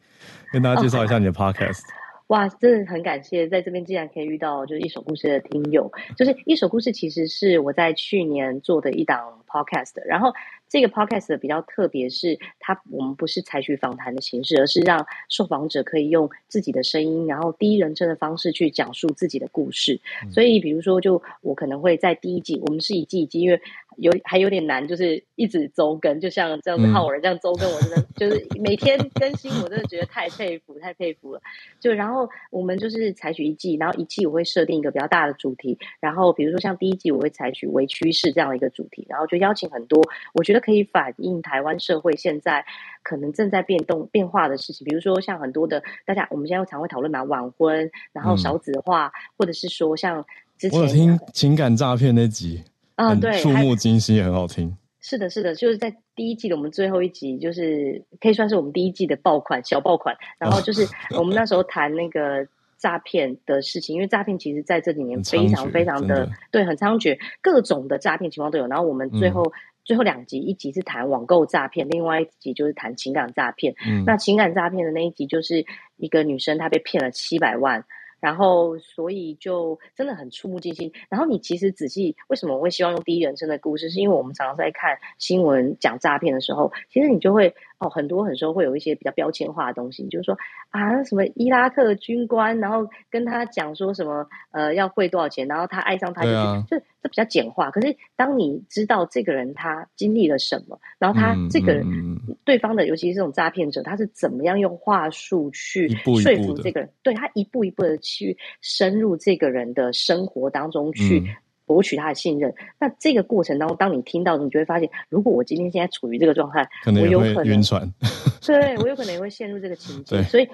跟大家介绍一下你的 podcast。哦哇，真的很感谢在这边竟然可以遇到就是一首故事的听友。就是一首故事其实是我在去年做的一档 podcast，然后这个 podcast 比较特别，是它我们不是采取访谈的形式，而是让受访者可以用自己的声音，然后第一人称的方式去讲述自己的故事。嗯、所以比如说，就我可能会在第一季，我们是一季一季，因为有还有点难，就是一直周更，就像这样子浩尔这样周更，我真的就是每天更新，我真的觉得太佩服，太佩服了。就然后我们就是采取一季，然后一季我会设定一个比较大的主题，然后比如说像第一季我会采取微趋势这样的一个主题，然后就邀请很多我觉得可以反映台湾社会现在可能正在变动变化的事情，比如说像很多的大家我们现在常会讨论嘛，晚婚，然后少子化，嗯、或者是说像之前我有听情感诈骗那集。啊，对，触目惊心也很好听。是的，是的，就是在第一季的我们最后一集，就是可以算是我们第一季的爆款小爆款。然后就是我们那时候 谈那个诈骗的事情，因为诈骗其实在这几年非常非常的，的对，很猖獗，各种的诈骗情况都有。然后我们最后、嗯、最后两集，一集是谈网购诈骗，另外一集就是谈情感诈骗。嗯、那情感诈骗的那一集就是一个女生她被骗了七百万。然后，所以就真的很触目惊心。然后你其实仔细，为什么我会希望用第一人称的故事？是因为我们常常在看新闻讲诈骗的时候，其实你就会。哦，很多很多会有一些比较标签化的东西，就是说啊，什么伊拉克军官，然后跟他讲说什么呃要汇多少钱，然后他爱上他，就是，啊、就这比较简化。可是当你知道这个人他经历了什么，然后他这个人、嗯嗯、对方的，尤其是这种诈骗者，他是怎么样用话术去说服这个人，一步一步对他一步一步的去深入这个人的生活当中去。嗯博取他的信任。那这个过程当中，当你听到，你就会发现，如果我今天现在处于这个状态，可能我有可能晕船，对我有可能也会陷入这个情境。所以，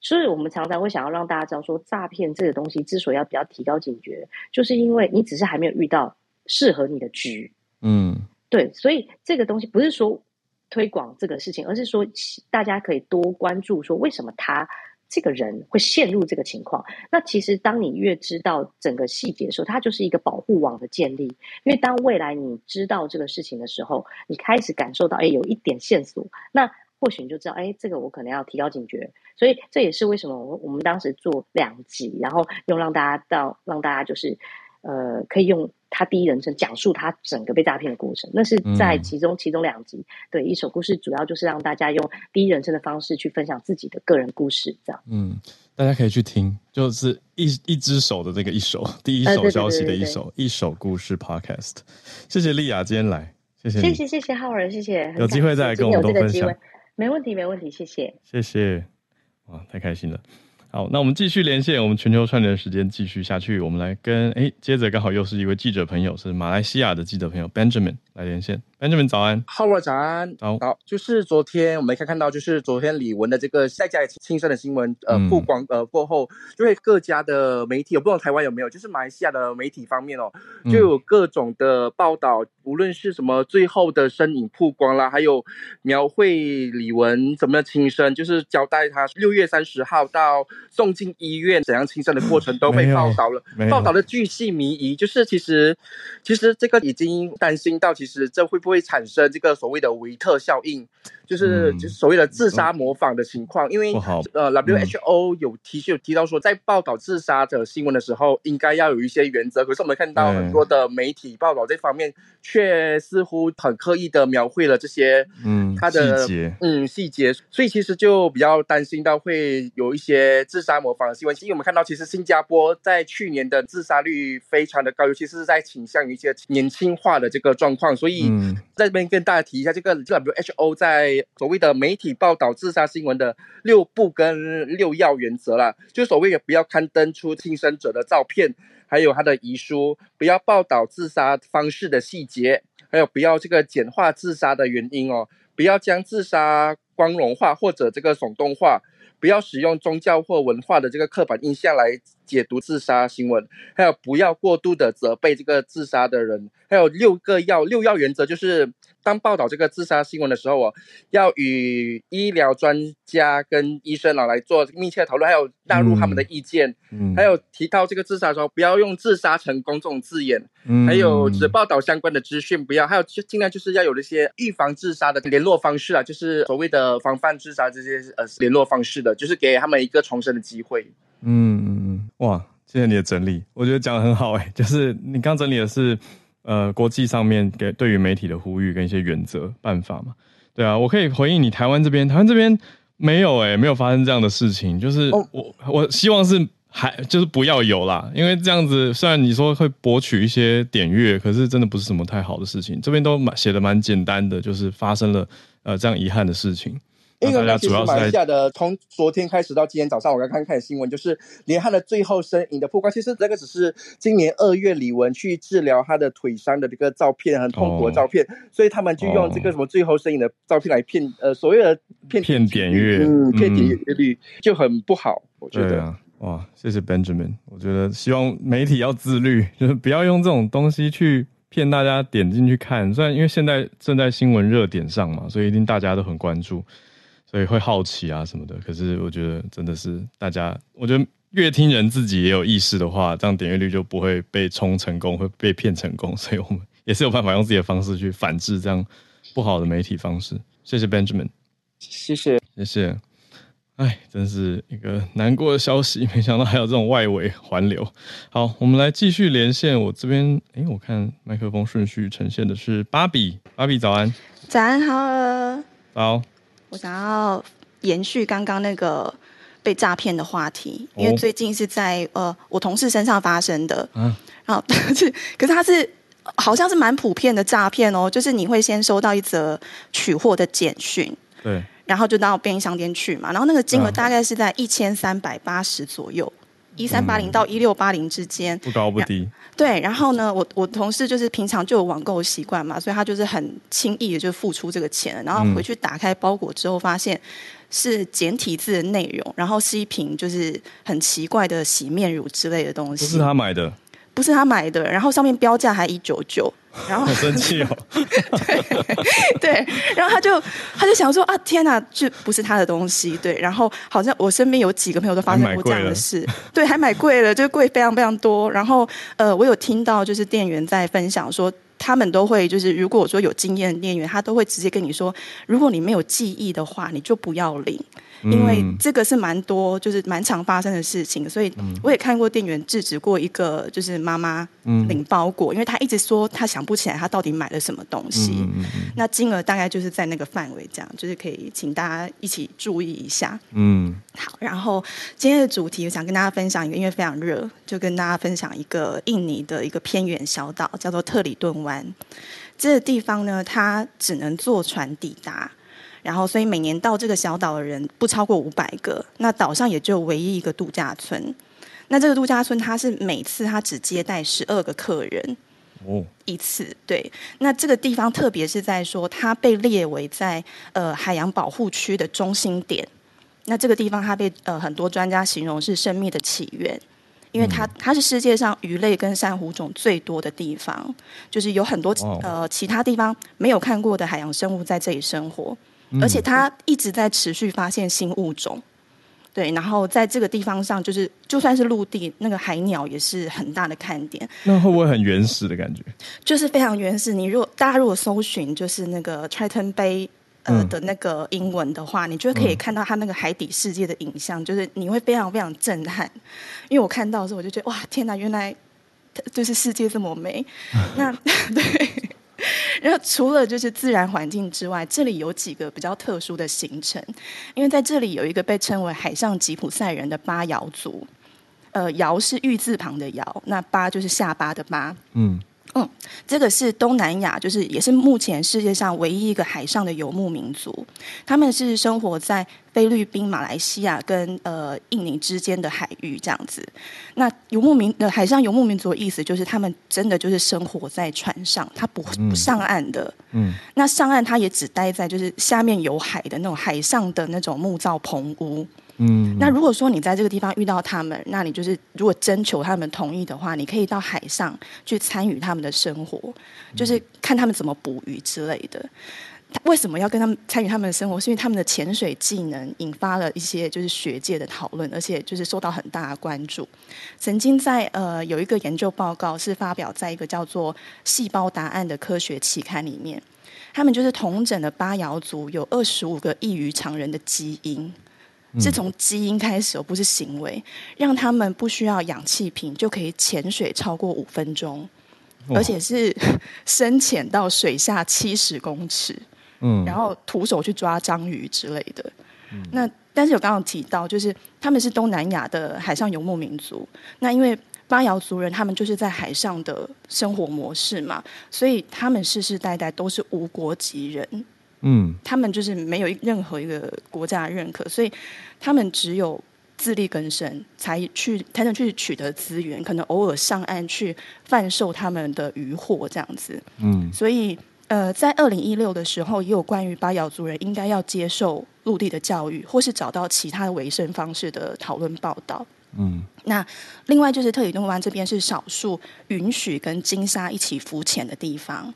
所以我们常常会想要让大家知道说，诈骗这个东西之所以要比较提高警觉，就是因为你只是还没有遇到适合你的局。嗯，对，所以这个东西不是说推广这个事情，而是说大家可以多关注说为什么他。这个人会陷入这个情况，那其实当你越知道整个细节的时候，它就是一个保护网的建立。因为当未来你知道这个事情的时候，你开始感受到，哎，有一点线索，那或许你就知道，哎，这个我可能要提高警觉。所以这也是为什么我我们当时做两集，然后用让大家到让大家就是。呃，可以用他第一人称讲述他整个被诈骗的过程，那是在其中、嗯、其中两集。对，一首故事主要就是让大家用第一人称的方式去分享自己的个人故事，这样。嗯，大家可以去听，就是一一只手的这个一手 第一手消息的一手、呃、一手故事 Podcast。谢谢丽亚今天来，谢谢，谢谢谢谢浩尔，谢谢。有机会再来跟我们多分享，没问题没问题，谢谢谢谢，哇，太开心了。好，那我们继续连线，我们全球串联的时间继续下去。我们来跟哎，接着刚好又是一位记者朋友，是马来西亚的记者朋友 Benjamin 来连线。Benjamin 早安，Howard 早安。好，好，就是昨天我们可以看到，就是昨天李玟的这个在家里轻生的新闻，呃，曝光呃过后，就会各家的媒体，我不知道台湾有没有，就是马来西亚的媒体方面哦，就有各种的报道，嗯、无论是什么最后的身影曝光啦，还有描绘李玟怎么轻生，就是交代他六月三十号到送进医院怎样轻生的过程都被报道了，报道的巨细靡遗，就是其实其实这个已经担心到，其实这会不会产生这个所谓的维特效应，就是就是所谓的自杀模仿的情况，因为呃，WHO 有提有提到说，在报道自杀的新闻的时候，应该要有一些原则。可是我们看到很多的媒体报道这方面，却似乎很刻意的描绘了这些嗯他的嗯细节，所以其实就比较担心到会有一些自杀模仿的新闻。因为我们看到，其实新加坡在去年的自杀率非常的高，尤其是在倾向于一些年轻化的这个状况，所以。嗯，在这边跟大家提一下，这个 WHO 在所谓的媒体报道自杀新闻的六不跟六要原则啦，就所谓的不要刊登出轻生者的照片，还有他的遗书，不要报道自杀方式的细节，还有不要这个简化自杀的原因哦，不要将自杀光荣化或者这个耸动化。不要使用宗教或文化的这个刻板印象来解读自杀新闻，还有不要过度的责备这个自杀的人，还有六个要六要原则，就是当报道这个自杀新闻的时候哦，要与医疗专家跟医生啊来做密切讨论，还有纳入他们的意见，嗯，还有提到这个自杀的时候，不要用自杀成功这种字眼，嗯，还有只报道相关的资讯，不要，还有就尽量就是要有一些预防自杀的联络方式啊，就是所谓的防范自杀这些呃联络方式的。就是给他们一个重生的机会。嗯嗯嗯，哇，谢谢你的整理，我觉得讲的很好哎。就是你刚整理的是，呃，国际上面给对于媒体的呼吁跟一些原则办法嘛。对啊，我可以回应你台湾这边，台湾这边没有哎，没有发生这样的事情。就是我、哦、我希望是还就是不要有啦，因为这样子虽然你说会博取一些点阅，可是真的不是什么太好的事情。这边都蛮写的蛮简单的，就是发生了呃这样遗憾的事情。因为其实马来西亚的从昨天开始到今天早上，我刚刚看新闻，就是连他的最后身影的曝光。其实这个只是今年二月李玟去治疗他的腿伤的这个照片，很痛苦的照片，哦、所以他们就用这个什么最后身影的照片来骗呃所谓的骗骗点阅，嗯，骗点阅率就很不好。我觉得啊，哇，谢谢 Benjamin。我觉得希望媒体要自律，就是不要用这种东西去骗大家点进去看。虽然因为现在正在新闻热点上嘛，所以一定大家都很关注。所以会好奇啊什么的，可是我觉得真的是大家，我觉得越听人自己也有意识的话，这样点阅率就不会被冲成功，会被骗成功。所以我们也是有办法用自己的方式去反制这样不好的媒体方式。谢谢 Benjamin，谢谢谢谢。哎，真是一个难过的消息，没想到还有这种外围环流。好，我们来继续连线。我这边，哎，我看麦克风顺序呈现的是芭比，芭比早安，早安好，早。我想要延续刚刚那个被诈骗的话题，因为最近是在呃我同事身上发生的，嗯，然后 是可是他是好像是蛮普遍的诈骗哦，就是你会先收到一则取货的简讯，对，然后就到便利商店去嘛，然后那个金额大概是在一千三百八十左右，一三八零到一六八零之间，不高不低。对，然后呢，我我同事就是平常就有网购习惯嘛，所以他就是很轻易的就付出这个钱，然后回去打开包裹之后，发现是简体字的内容，然后是一瓶就是很奇怪的洗面乳之类的东西。不是他买的。不是他买的，然后上面标价还一九九，然后好生气哦。对对，然后他就他就想说啊，天哪，这不是他的东西。对，然后好像我身边有几个朋友都发生过这样的事，对，还买贵了，就贵非常非常多。然后呃，我有听到就是店员在分享说。他们都会就是，如果说有经验的店员，他都会直接跟你说，如果你没有记忆的话，你就不要领，因为这个是蛮多，就是蛮常发生的事情。所以我也看过店员制止过一个就是妈妈领包裹，因为她一直说她想不起来她到底买了什么东西，那金额大概就是在那个范围，这样就是可以请大家一起注意一下。嗯，好，然后今天的主题我想跟大家分享一个，因为非常热，就跟大家分享一个印尼的一个偏远小岛，叫做特里顿湾。这个地方呢，它只能坐船抵达，然后所以每年到这个小岛的人不超过五百个。那岛上也就唯一一个度假村。那这个度假村它是每次它只接待十二个客人哦一次。对，那这个地方特别是在说它被列为在呃海洋保护区的中心点。那这个地方它被呃很多专家形容是生命的起源。因为它它是世界上鱼类跟珊瑚种最多的地方，就是有很多呃其他地方没有看过的海洋生物在这里生活，而且它一直在持续发现新物种。对，然后在这个地方上，就是就算是陆地，那个海鸟也是很大的看点。那会不会很原始的感觉？就是非常原始。你如果大家如果搜寻，就是那个 Triton Bay。呃的那个英文的话，你就可以看到它那个海底世界的影像，就是你会非常非常震撼。因为我看到的时候，我就觉得哇，天哪，原来就是世界这么美。那 对，然后除了就是自然环境之外，这里有几个比较特殊的行程，因为在这里有一个被称为海上吉普赛人的巴瑶族。呃，瑶是玉字旁的瑶，那巴就是下巴的巴。嗯。嗯，这个是东南亚，就是也是目前世界上唯一一个海上的游牧民族。他们是生活在菲律宾、马来西亚跟呃印尼之间的海域这样子。那游牧民的海上游牧民族的意思就是，他们真的就是生活在船上，他不不上岸的。嗯，那上岸他也只待在就是下面有海的那种海上的那种木造棚屋。嗯，那如果说你在这个地方遇到他们，那你就是如果征求他们同意的话，你可以到海上去参与他们的生活，就是看他们怎么捕鱼之类的。为什么要跟他们参与他们的生活？是因为他们的潜水技能引发了一些就是学界的讨论，而且就是受到很大的关注。曾经在呃有一个研究报告是发表在一个叫做《细胞答案》的科学期刊里面，他们就是同整的巴瑶族有二十五个异于常人的基因。是从基因开始，而不是行为，让他们不需要氧气瓶就可以潜水超过五分钟，而且是 深潜到水下七十公尺，嗯，然后徒手去抓章鱼之类的。那但是我刚刚提到，就是他们是东南亚的海上游牧民族，那因为巴瑶族人他们就是在海上的生活模式嘛，所以他们世世代代都是无国籍人。嗯，他们就是没有任何一个国家的认可，所以他们只有自力更生，才去才能去取得资源，可能偶尔上岸去贩售他们的渔获这样子。嗯，所以呃，在二零一六的时候，也有关于巴瑶族人应该要接受陆地的教育，或是找到其他的维生方式的讨论报道。嗯，那另外就是特里顿湾这边是少数允许跟金沙一起浮潜的地方。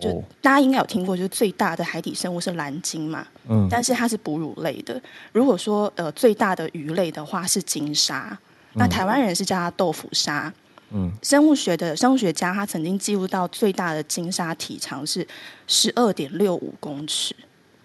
就大家应该有听过，就是最大的海底生物是蓝鲸嘛，嗯，但是它是哺乳类的。如果说呃最大的鱼类的话是鲸鲨，那台湾人是叫它豆腐鲨。嗯，生物学的生物学家他曾经记录到最大的鲸鲨体长是十二点六五公尺。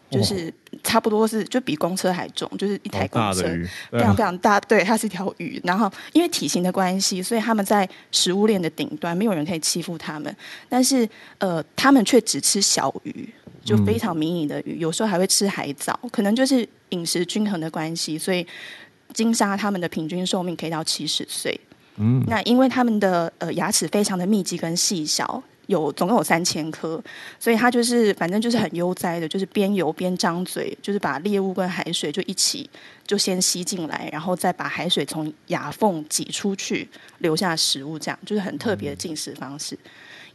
就是差不多是就比公车还重，就是一台公车，非常非常大。对，它是一条鱼。然后因为体型的关系，所以他们在食物链的顶端，没有人可以欺负他们。但是呃，他们却只吃小鱼，就非常迷你的鱼，有时候还会吃海藻。可能就是饮食均衡的关系，所以金鲨它们的平均寿命可以到七十岁。嗯，那因为它们的呃牙齿非常的密集跟细小。有总共有三千颗，所以它就是反正就是很悠哉的，就是边游边张嘴，就是把猎物跟海水就一起就先吸进来，然后再把海水从牙缝挤出去，留下食物，这样就是很特别的进食方式。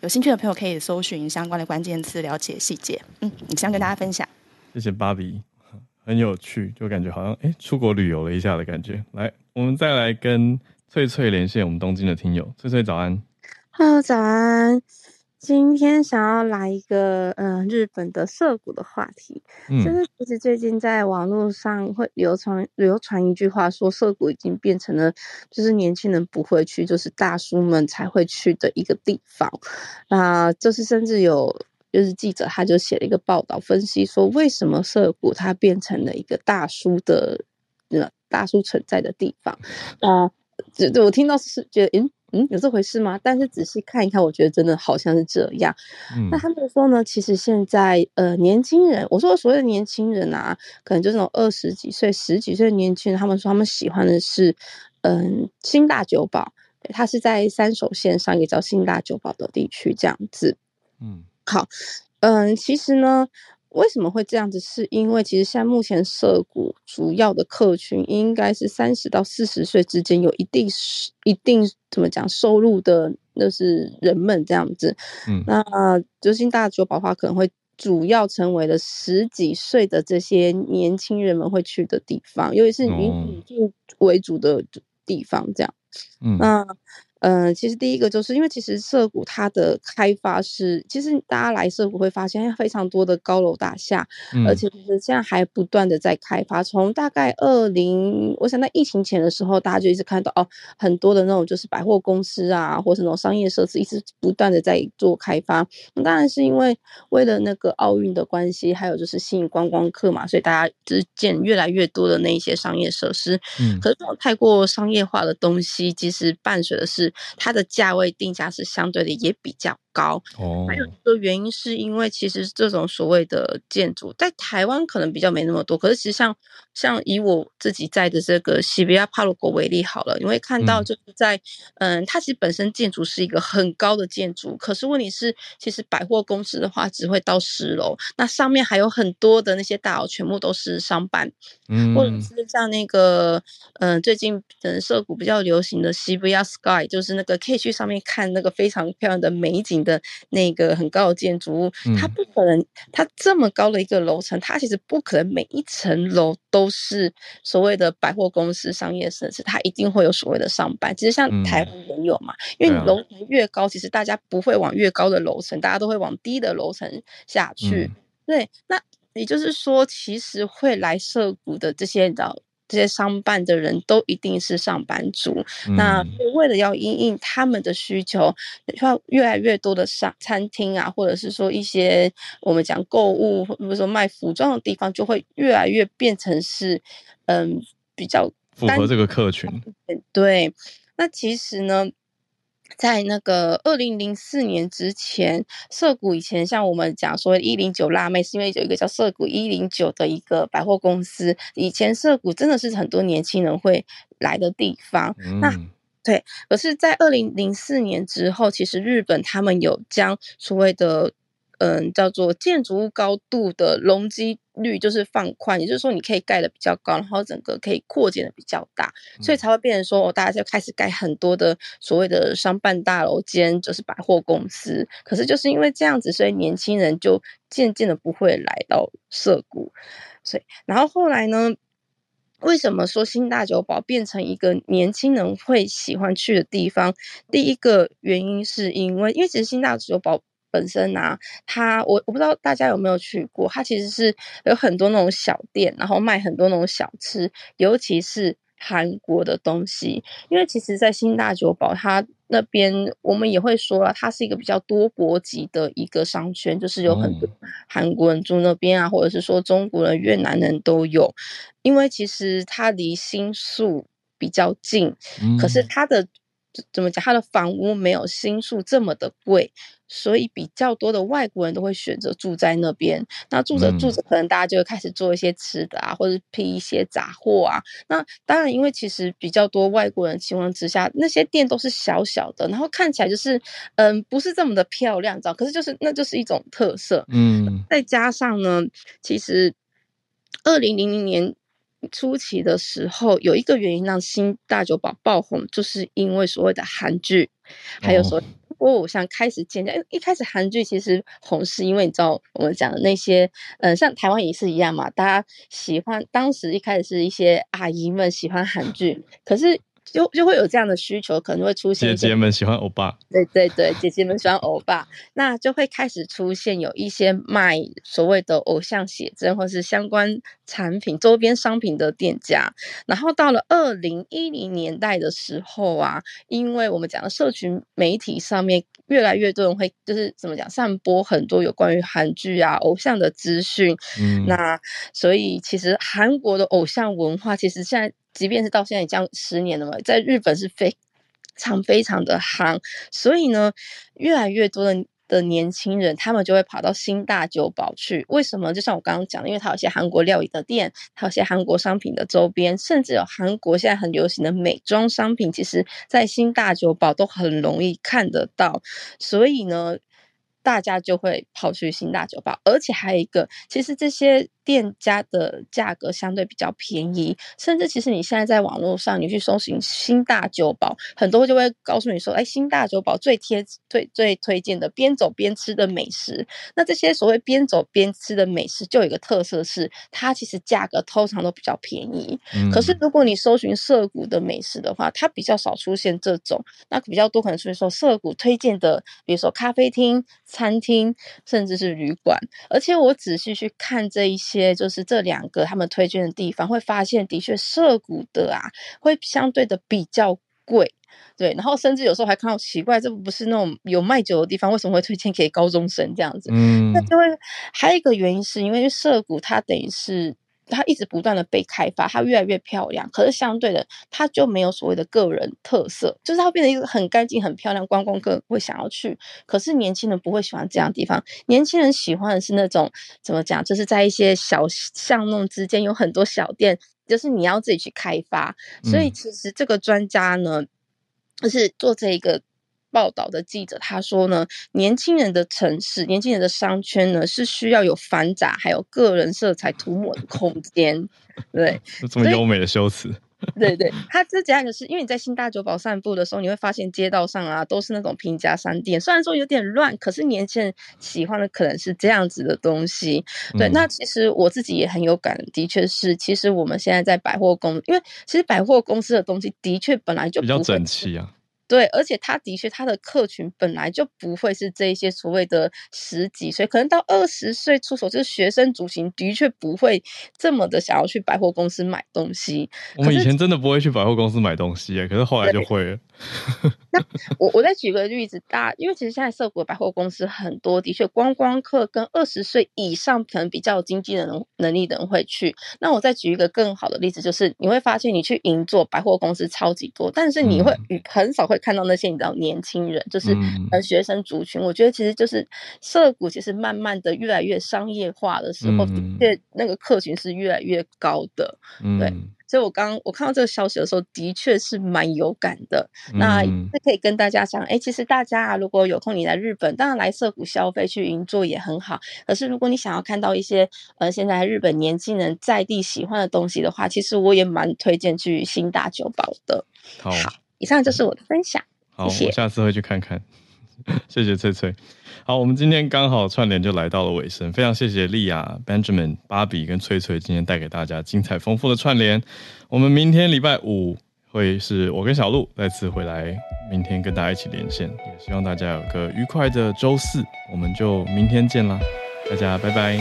有兴趣的朋友可以搜寻相关的关键词，了解细节。嗯，你想跟大家分享。谢谢芭比，很有趣，就感觉好像哎出国旅游了一下的感觉。来，我们再来跟翠翠连线，我们东京的听友，翠翠早安。Hello，早安。今天想要来一个嗯、呃、日本的涩谷的话题，嗯、就是其实最近在网络上会流传流传一句话说，涩谷已经变成了就是年轻人不会去，就是大叔们才会去的一个地方。啊、呃，就是甚至有就是记者他就写了一个报道分析说，为什么涩谷它变成了一个大叔的呃大叔存在的地方啊？就、呃、就我听到是觉得嗯。嗯，有这回事吗？但是仔细看一看，我觉得真的好像是这样。嗯，那他们说呢，其实现在呃，年轻人，我说所谓的年轻人啊，可能就那种二十几岁、十几岁的年轻人，他们说他们喜欢的是嗯新大久保，它是在三手线上一个叫新大久保的地区这样子。嗯，好，嗯，其实呢。为什么会这样子？是因为其实现在目前涉谷主要的客群应该是三十到四十岁之间有一定是一定怎么讲收入的，那是人们这样子。嗯，那就新大酒保的话，可能会主要成为了十几岁的这些年轻人们会去的地方，尤其是以女性为主的地方这样。嗯，那。嗯、呃，其实第一个就是因为其实涩谷它的开发是，其实大家来涩谷会发现非常多的高楼大厦，嗯、而且其实现在还不断的在开发。从大概二零，我想在疫情前的时候，大家就一直看到哦，很多的那种就是百货公司啊，或是那种商业设施，一直不断的在做开发。那当然是因为为了那个奥运的关系，还有就是吸引观光客嘛，所以大家就是建越来越多的那一些商业设施。嗯，可是这种太过商业化的东西，其实伴随的是。它的价位定价是相对的也比较高，哦，还有一个原因是因为其实这种所谓的建筑在台湾可能比较没那么多，可是其实像像以我自己在的这个西比亚帕鲁国为例好了，你会看到就是在嗯，嗯，它其实本身建筑是一个很高的建筑，可是问题是其实百货公司的话只会到十楼，那上面还有很多的那些大楼全部都是商办，嗯，或者是像那个嗯最近嗯涩谷比较流行的西比亚 Sky，就是那个可以去上面看那个非常漂亮的美景。的那个很高的建筑物，它不可能，它这么高的一个楼层，它其实不可能每一层楼都是所谓的百货公司、商业设施，它一定会有所谓的上班。其实像台湾也有嘛，因为你楼层越高，其实大家不会往越高的楼层，大家都会往低的楼层下去。对，那也就是说，其实会来涉谷的这些的。这些商办的人都一定是上班族，嗯、那为了要因应他们的需求，要越来越多的商餐厅啊，或者是说一些我们讲购物，或者说卖服装的地方，就会越来越变成是嗯比较符合这个客群。对，那其实呢。在那个二零零四年之前，涩谷以前像我们讲说一零九辣妹，是因为有一个叫涩谷一零九的一个百货公司。以前涩谷真的是很多年轻人会来的地方。嗯、那对，可是，在二零零四年之后，其实日本他们有将所谓的。嗯，叫做建筑物高度的容积率就是放宽，也就是说你可以盖的比较高，然后整个可以扩建的比较大，所以才会变成说，哦大家就开始盖很多的所谓的商办大楼间就是百货公司。可是就是因为这样子，所以年轻人就渐渐的不会来到涩谷。所以，然后后来呢，为什么说新大久保变成一个年轻人会喜欢去的地方？第一个原因是因为，因为其实新大久保。本身啊，它我我不知道大家有没有去过，它其实是有很多那种小店，然后卖很多那种小吃，尤其是韩国的东西。因为其实，在新大久保，它那边我们也会说了，它是一个比较多国籍的一个商圈，就是有很多韩国人住那边啊，或者是说中国人、越南人都有。因为其实它离新宿比较近，可是它的。怎么讲？它的房屋没有新宿这么的贵，所以比较多的外国人都会选择住在那边。那住着住着，可能大家就会开始做一些吃的啊，或者批一些杂货啊。那当然，因为其实比较多外国人情况之下，那些店都是小小的，然后看起来就是嗯，不是这么的漂亮，知道？可是就是那就是一种特色。嗯，再加上呢，其实二零零零年。初期的时候，有一个原因让新大酒堡爆红，就是因为所谓的韩剧，还有我偶像开始渐渐。一开始韩剧其实红是因为你知道我们讲的那些，嗯，像台湾也是一样嘛，大家喜欢当时一开始是一些阿姨们喜欢韩剧，可是。就就会有这样的需求，可能会出现。姐姐们喜欢欧巴，对对对，姐姐们喜欢欧巴，那就会开始出现有一些卖所谓的偶像写真或是相关产品周边商品的店家。然后到了二零一零年代的时候啊，因为我们讲的社群媒体上面越来越多人会就是怎么讲，散播很多有关于韩剧啊偶像的资讯。嗯，那所以其实韩国的偶像文化其实现在。即便是到现在已经十年了嘛，在日本是非常非常的夯，所以呢，越来越多的的年轻人，他们就会跑到新大久保去。为什么？就像我刚刚讲的，因为它有些韩国料理的店，它有些韩国商品的周边，甚至有韩国现在很流行的美妆商品，其实在新大久保都很容易看得到。所以呢，大家就会跑去新大酒堡，而且还有一个，其实这些。店家的价格相对比较便宜，甚至其实你现在在网络上，你去搜寻新大酒保，很多就会告诉你说，哎，新大酒保最贴最最推荐的边走边吃的美食。那这些所谓边走边吃的美食，就有一个特色是，它其实价格通常都比较便宜。嗯。可是如果你搜寻涩谷的美食的话，它比较少出现这种，那比较多可能出现说涩谷推荐的，比如说咖啡厅、餐厅，甚至是旅馆。而且我仔细去看这一些。就是这两个他们推荐的地方，会发现的确涉谷的啊，会相对的比较贵，对，然后甚至有时候还看到奇怪，这不是那种有卖酒的地方，为什么会推荐给高中生这样子？嗯，那就会还有一个原因是因为涩谷它等于是。它一直不断的被开发，它越来越漂亮。可是相对的，它就没有所谓的个人特色，就是它变成一个很干净、很漂亮，观光客会想要去。可是年轻人不会喜欢这样的地方，年轻人喜欢的是那种怎么讲，就是在一些小巷弄之间有很多小店，就是你要自己去开发。所以其实这个专家呢，就是做这一个。报道的记者他说呢，年轻人的城市，年轻人的商圈呢，是需要有繁杂还有个人色彩涂抹的空间。对，这么优美的修辞。对对，他这讲的是，因为你在新大久保散步的时候，你会发现街道上啊都是那种平价商店，虽然说有点乱，可是年轻人喜欢的可能是这样子的东西。对，嗯、那其实我自己也很有感，的确是，其实我们现在在百货公，因为其实百货公司的东西的确本来就比较整齐啊。对，而且他的确，他的客群本来就不会是这一些所谓的十几岁，可能到二十岁出手，就是学生族群，的确不会这么的想要去百货公司买东西。我们以前真的不会去百货公司买东西，可是后来就会了。那我我再举个例子，大，因为其实现在涩谷百货公司很多，的确观光客跟二十岁以上可能比较有经济能能力的人会去。那我再举一个更好的例子，就是你会发现你去银座百货公司超级多，但是你会很少会。看到那些你知道年轻人，就是呃学生族群，嗯、我觉得其实就是涩谷其实慢慢的越来越商业化的时候，嗯、的确那个客群是越来越高的。嗯、对，所以我刚我看到这个消息的时候，的确是蛮有感的。嗯、那这可以跟大家讲，哎，其实大家啊，如果有空你来日本，当然来涩谷消费去银座也很好。可是如果你想要看到一些呃现在日本年轻人在地喜欢的东西的话，其实我也蛮推荐去新大久保的。好。好以上就是我的分享，好，谢谢。我下次会去看看。谢谢翠翠。好，我们今天刚好串联就来到了尾声，非常谢谢莉亚、Benjamin、芭比跟翠翠今天带给大家精彩丰富的串联。我们明天礼拜五会是我跟小鹿再次回来，明天跟大家一起连线，也希望大家有个愉快的周四，我们就明天见啦，大家拜拜。